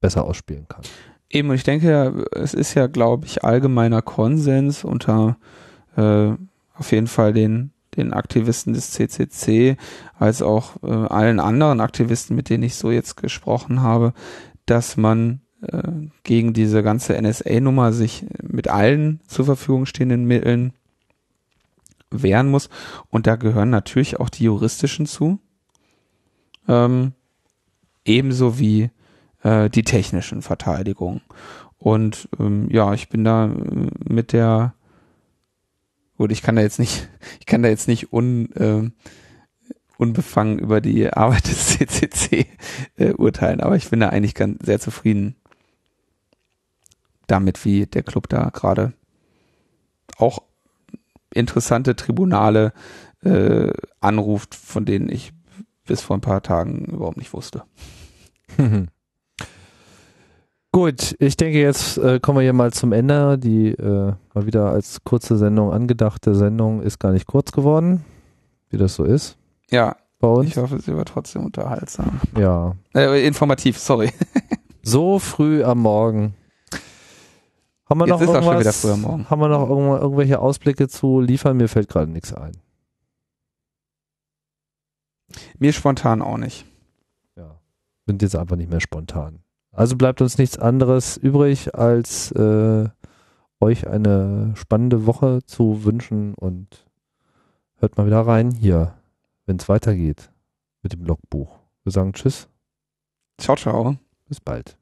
besser ausspielen kann. Eben, und ich denke, es ist ja, glaube ich, allgemeiner Konsens unter äh, auf jeden Fall den, den Aktivisten des CCC, als auch äh, allen anderen Aktivisten, mit denen ich so jetzt gesprochen habe, dass man äh, gegen diese ganze NSA-Nummer sich mit allen zur Verfügung stehenden Mitteln wehren muss. Und da gehören natürlich auch die juristischen zu. Ähm, ebenso wie äh, die technischen Verteidigungen. Und ähm, ja, ich bin da äh, mit der gut, ich kann da jetzt nicht, ich kann da jetzt nicht un, äh, unbefangen über die Arbeit des CCC äh, urteilen, aber ich bin da eigentlich ganz sehr zufrieden damit, wie der Club da gerade auch interessante Tribunale äh, anruft, von denen ich bis vor ein paar Tagen überhaupt nicht wusste. Gut, ich denke, jetzt äh, kommen wir hier mal zum Ende. Die äh, mal wieder als kurze Sendung angedachte Sendung ist gar nicht kurz geworden, wie das so ist. Ja, bei uns. Ich hoffe, sie war trotzdem unterhaltsam. Ja. Äh, informativ, sorry. so früh am Morgen. Haben wir Jetzt noch ist auch schon wieder früh am Morgen. Haben wir noch irgendw irgendwelche Ausblicke zu liefern? Mir fällt gerade nichts ein. Mir spontan auch nicht. Ja. Bin jetzt einfach nicht mehr spontan. Also bleibt uns nichts anderes übrig, als äh, euch eine spannende Woche zu wünschen und hört mal wieder rein hier, wenn es weitergeht mit dem Logbuch. Wir sagen Tschüss. Ciao, ciao. Bis bald.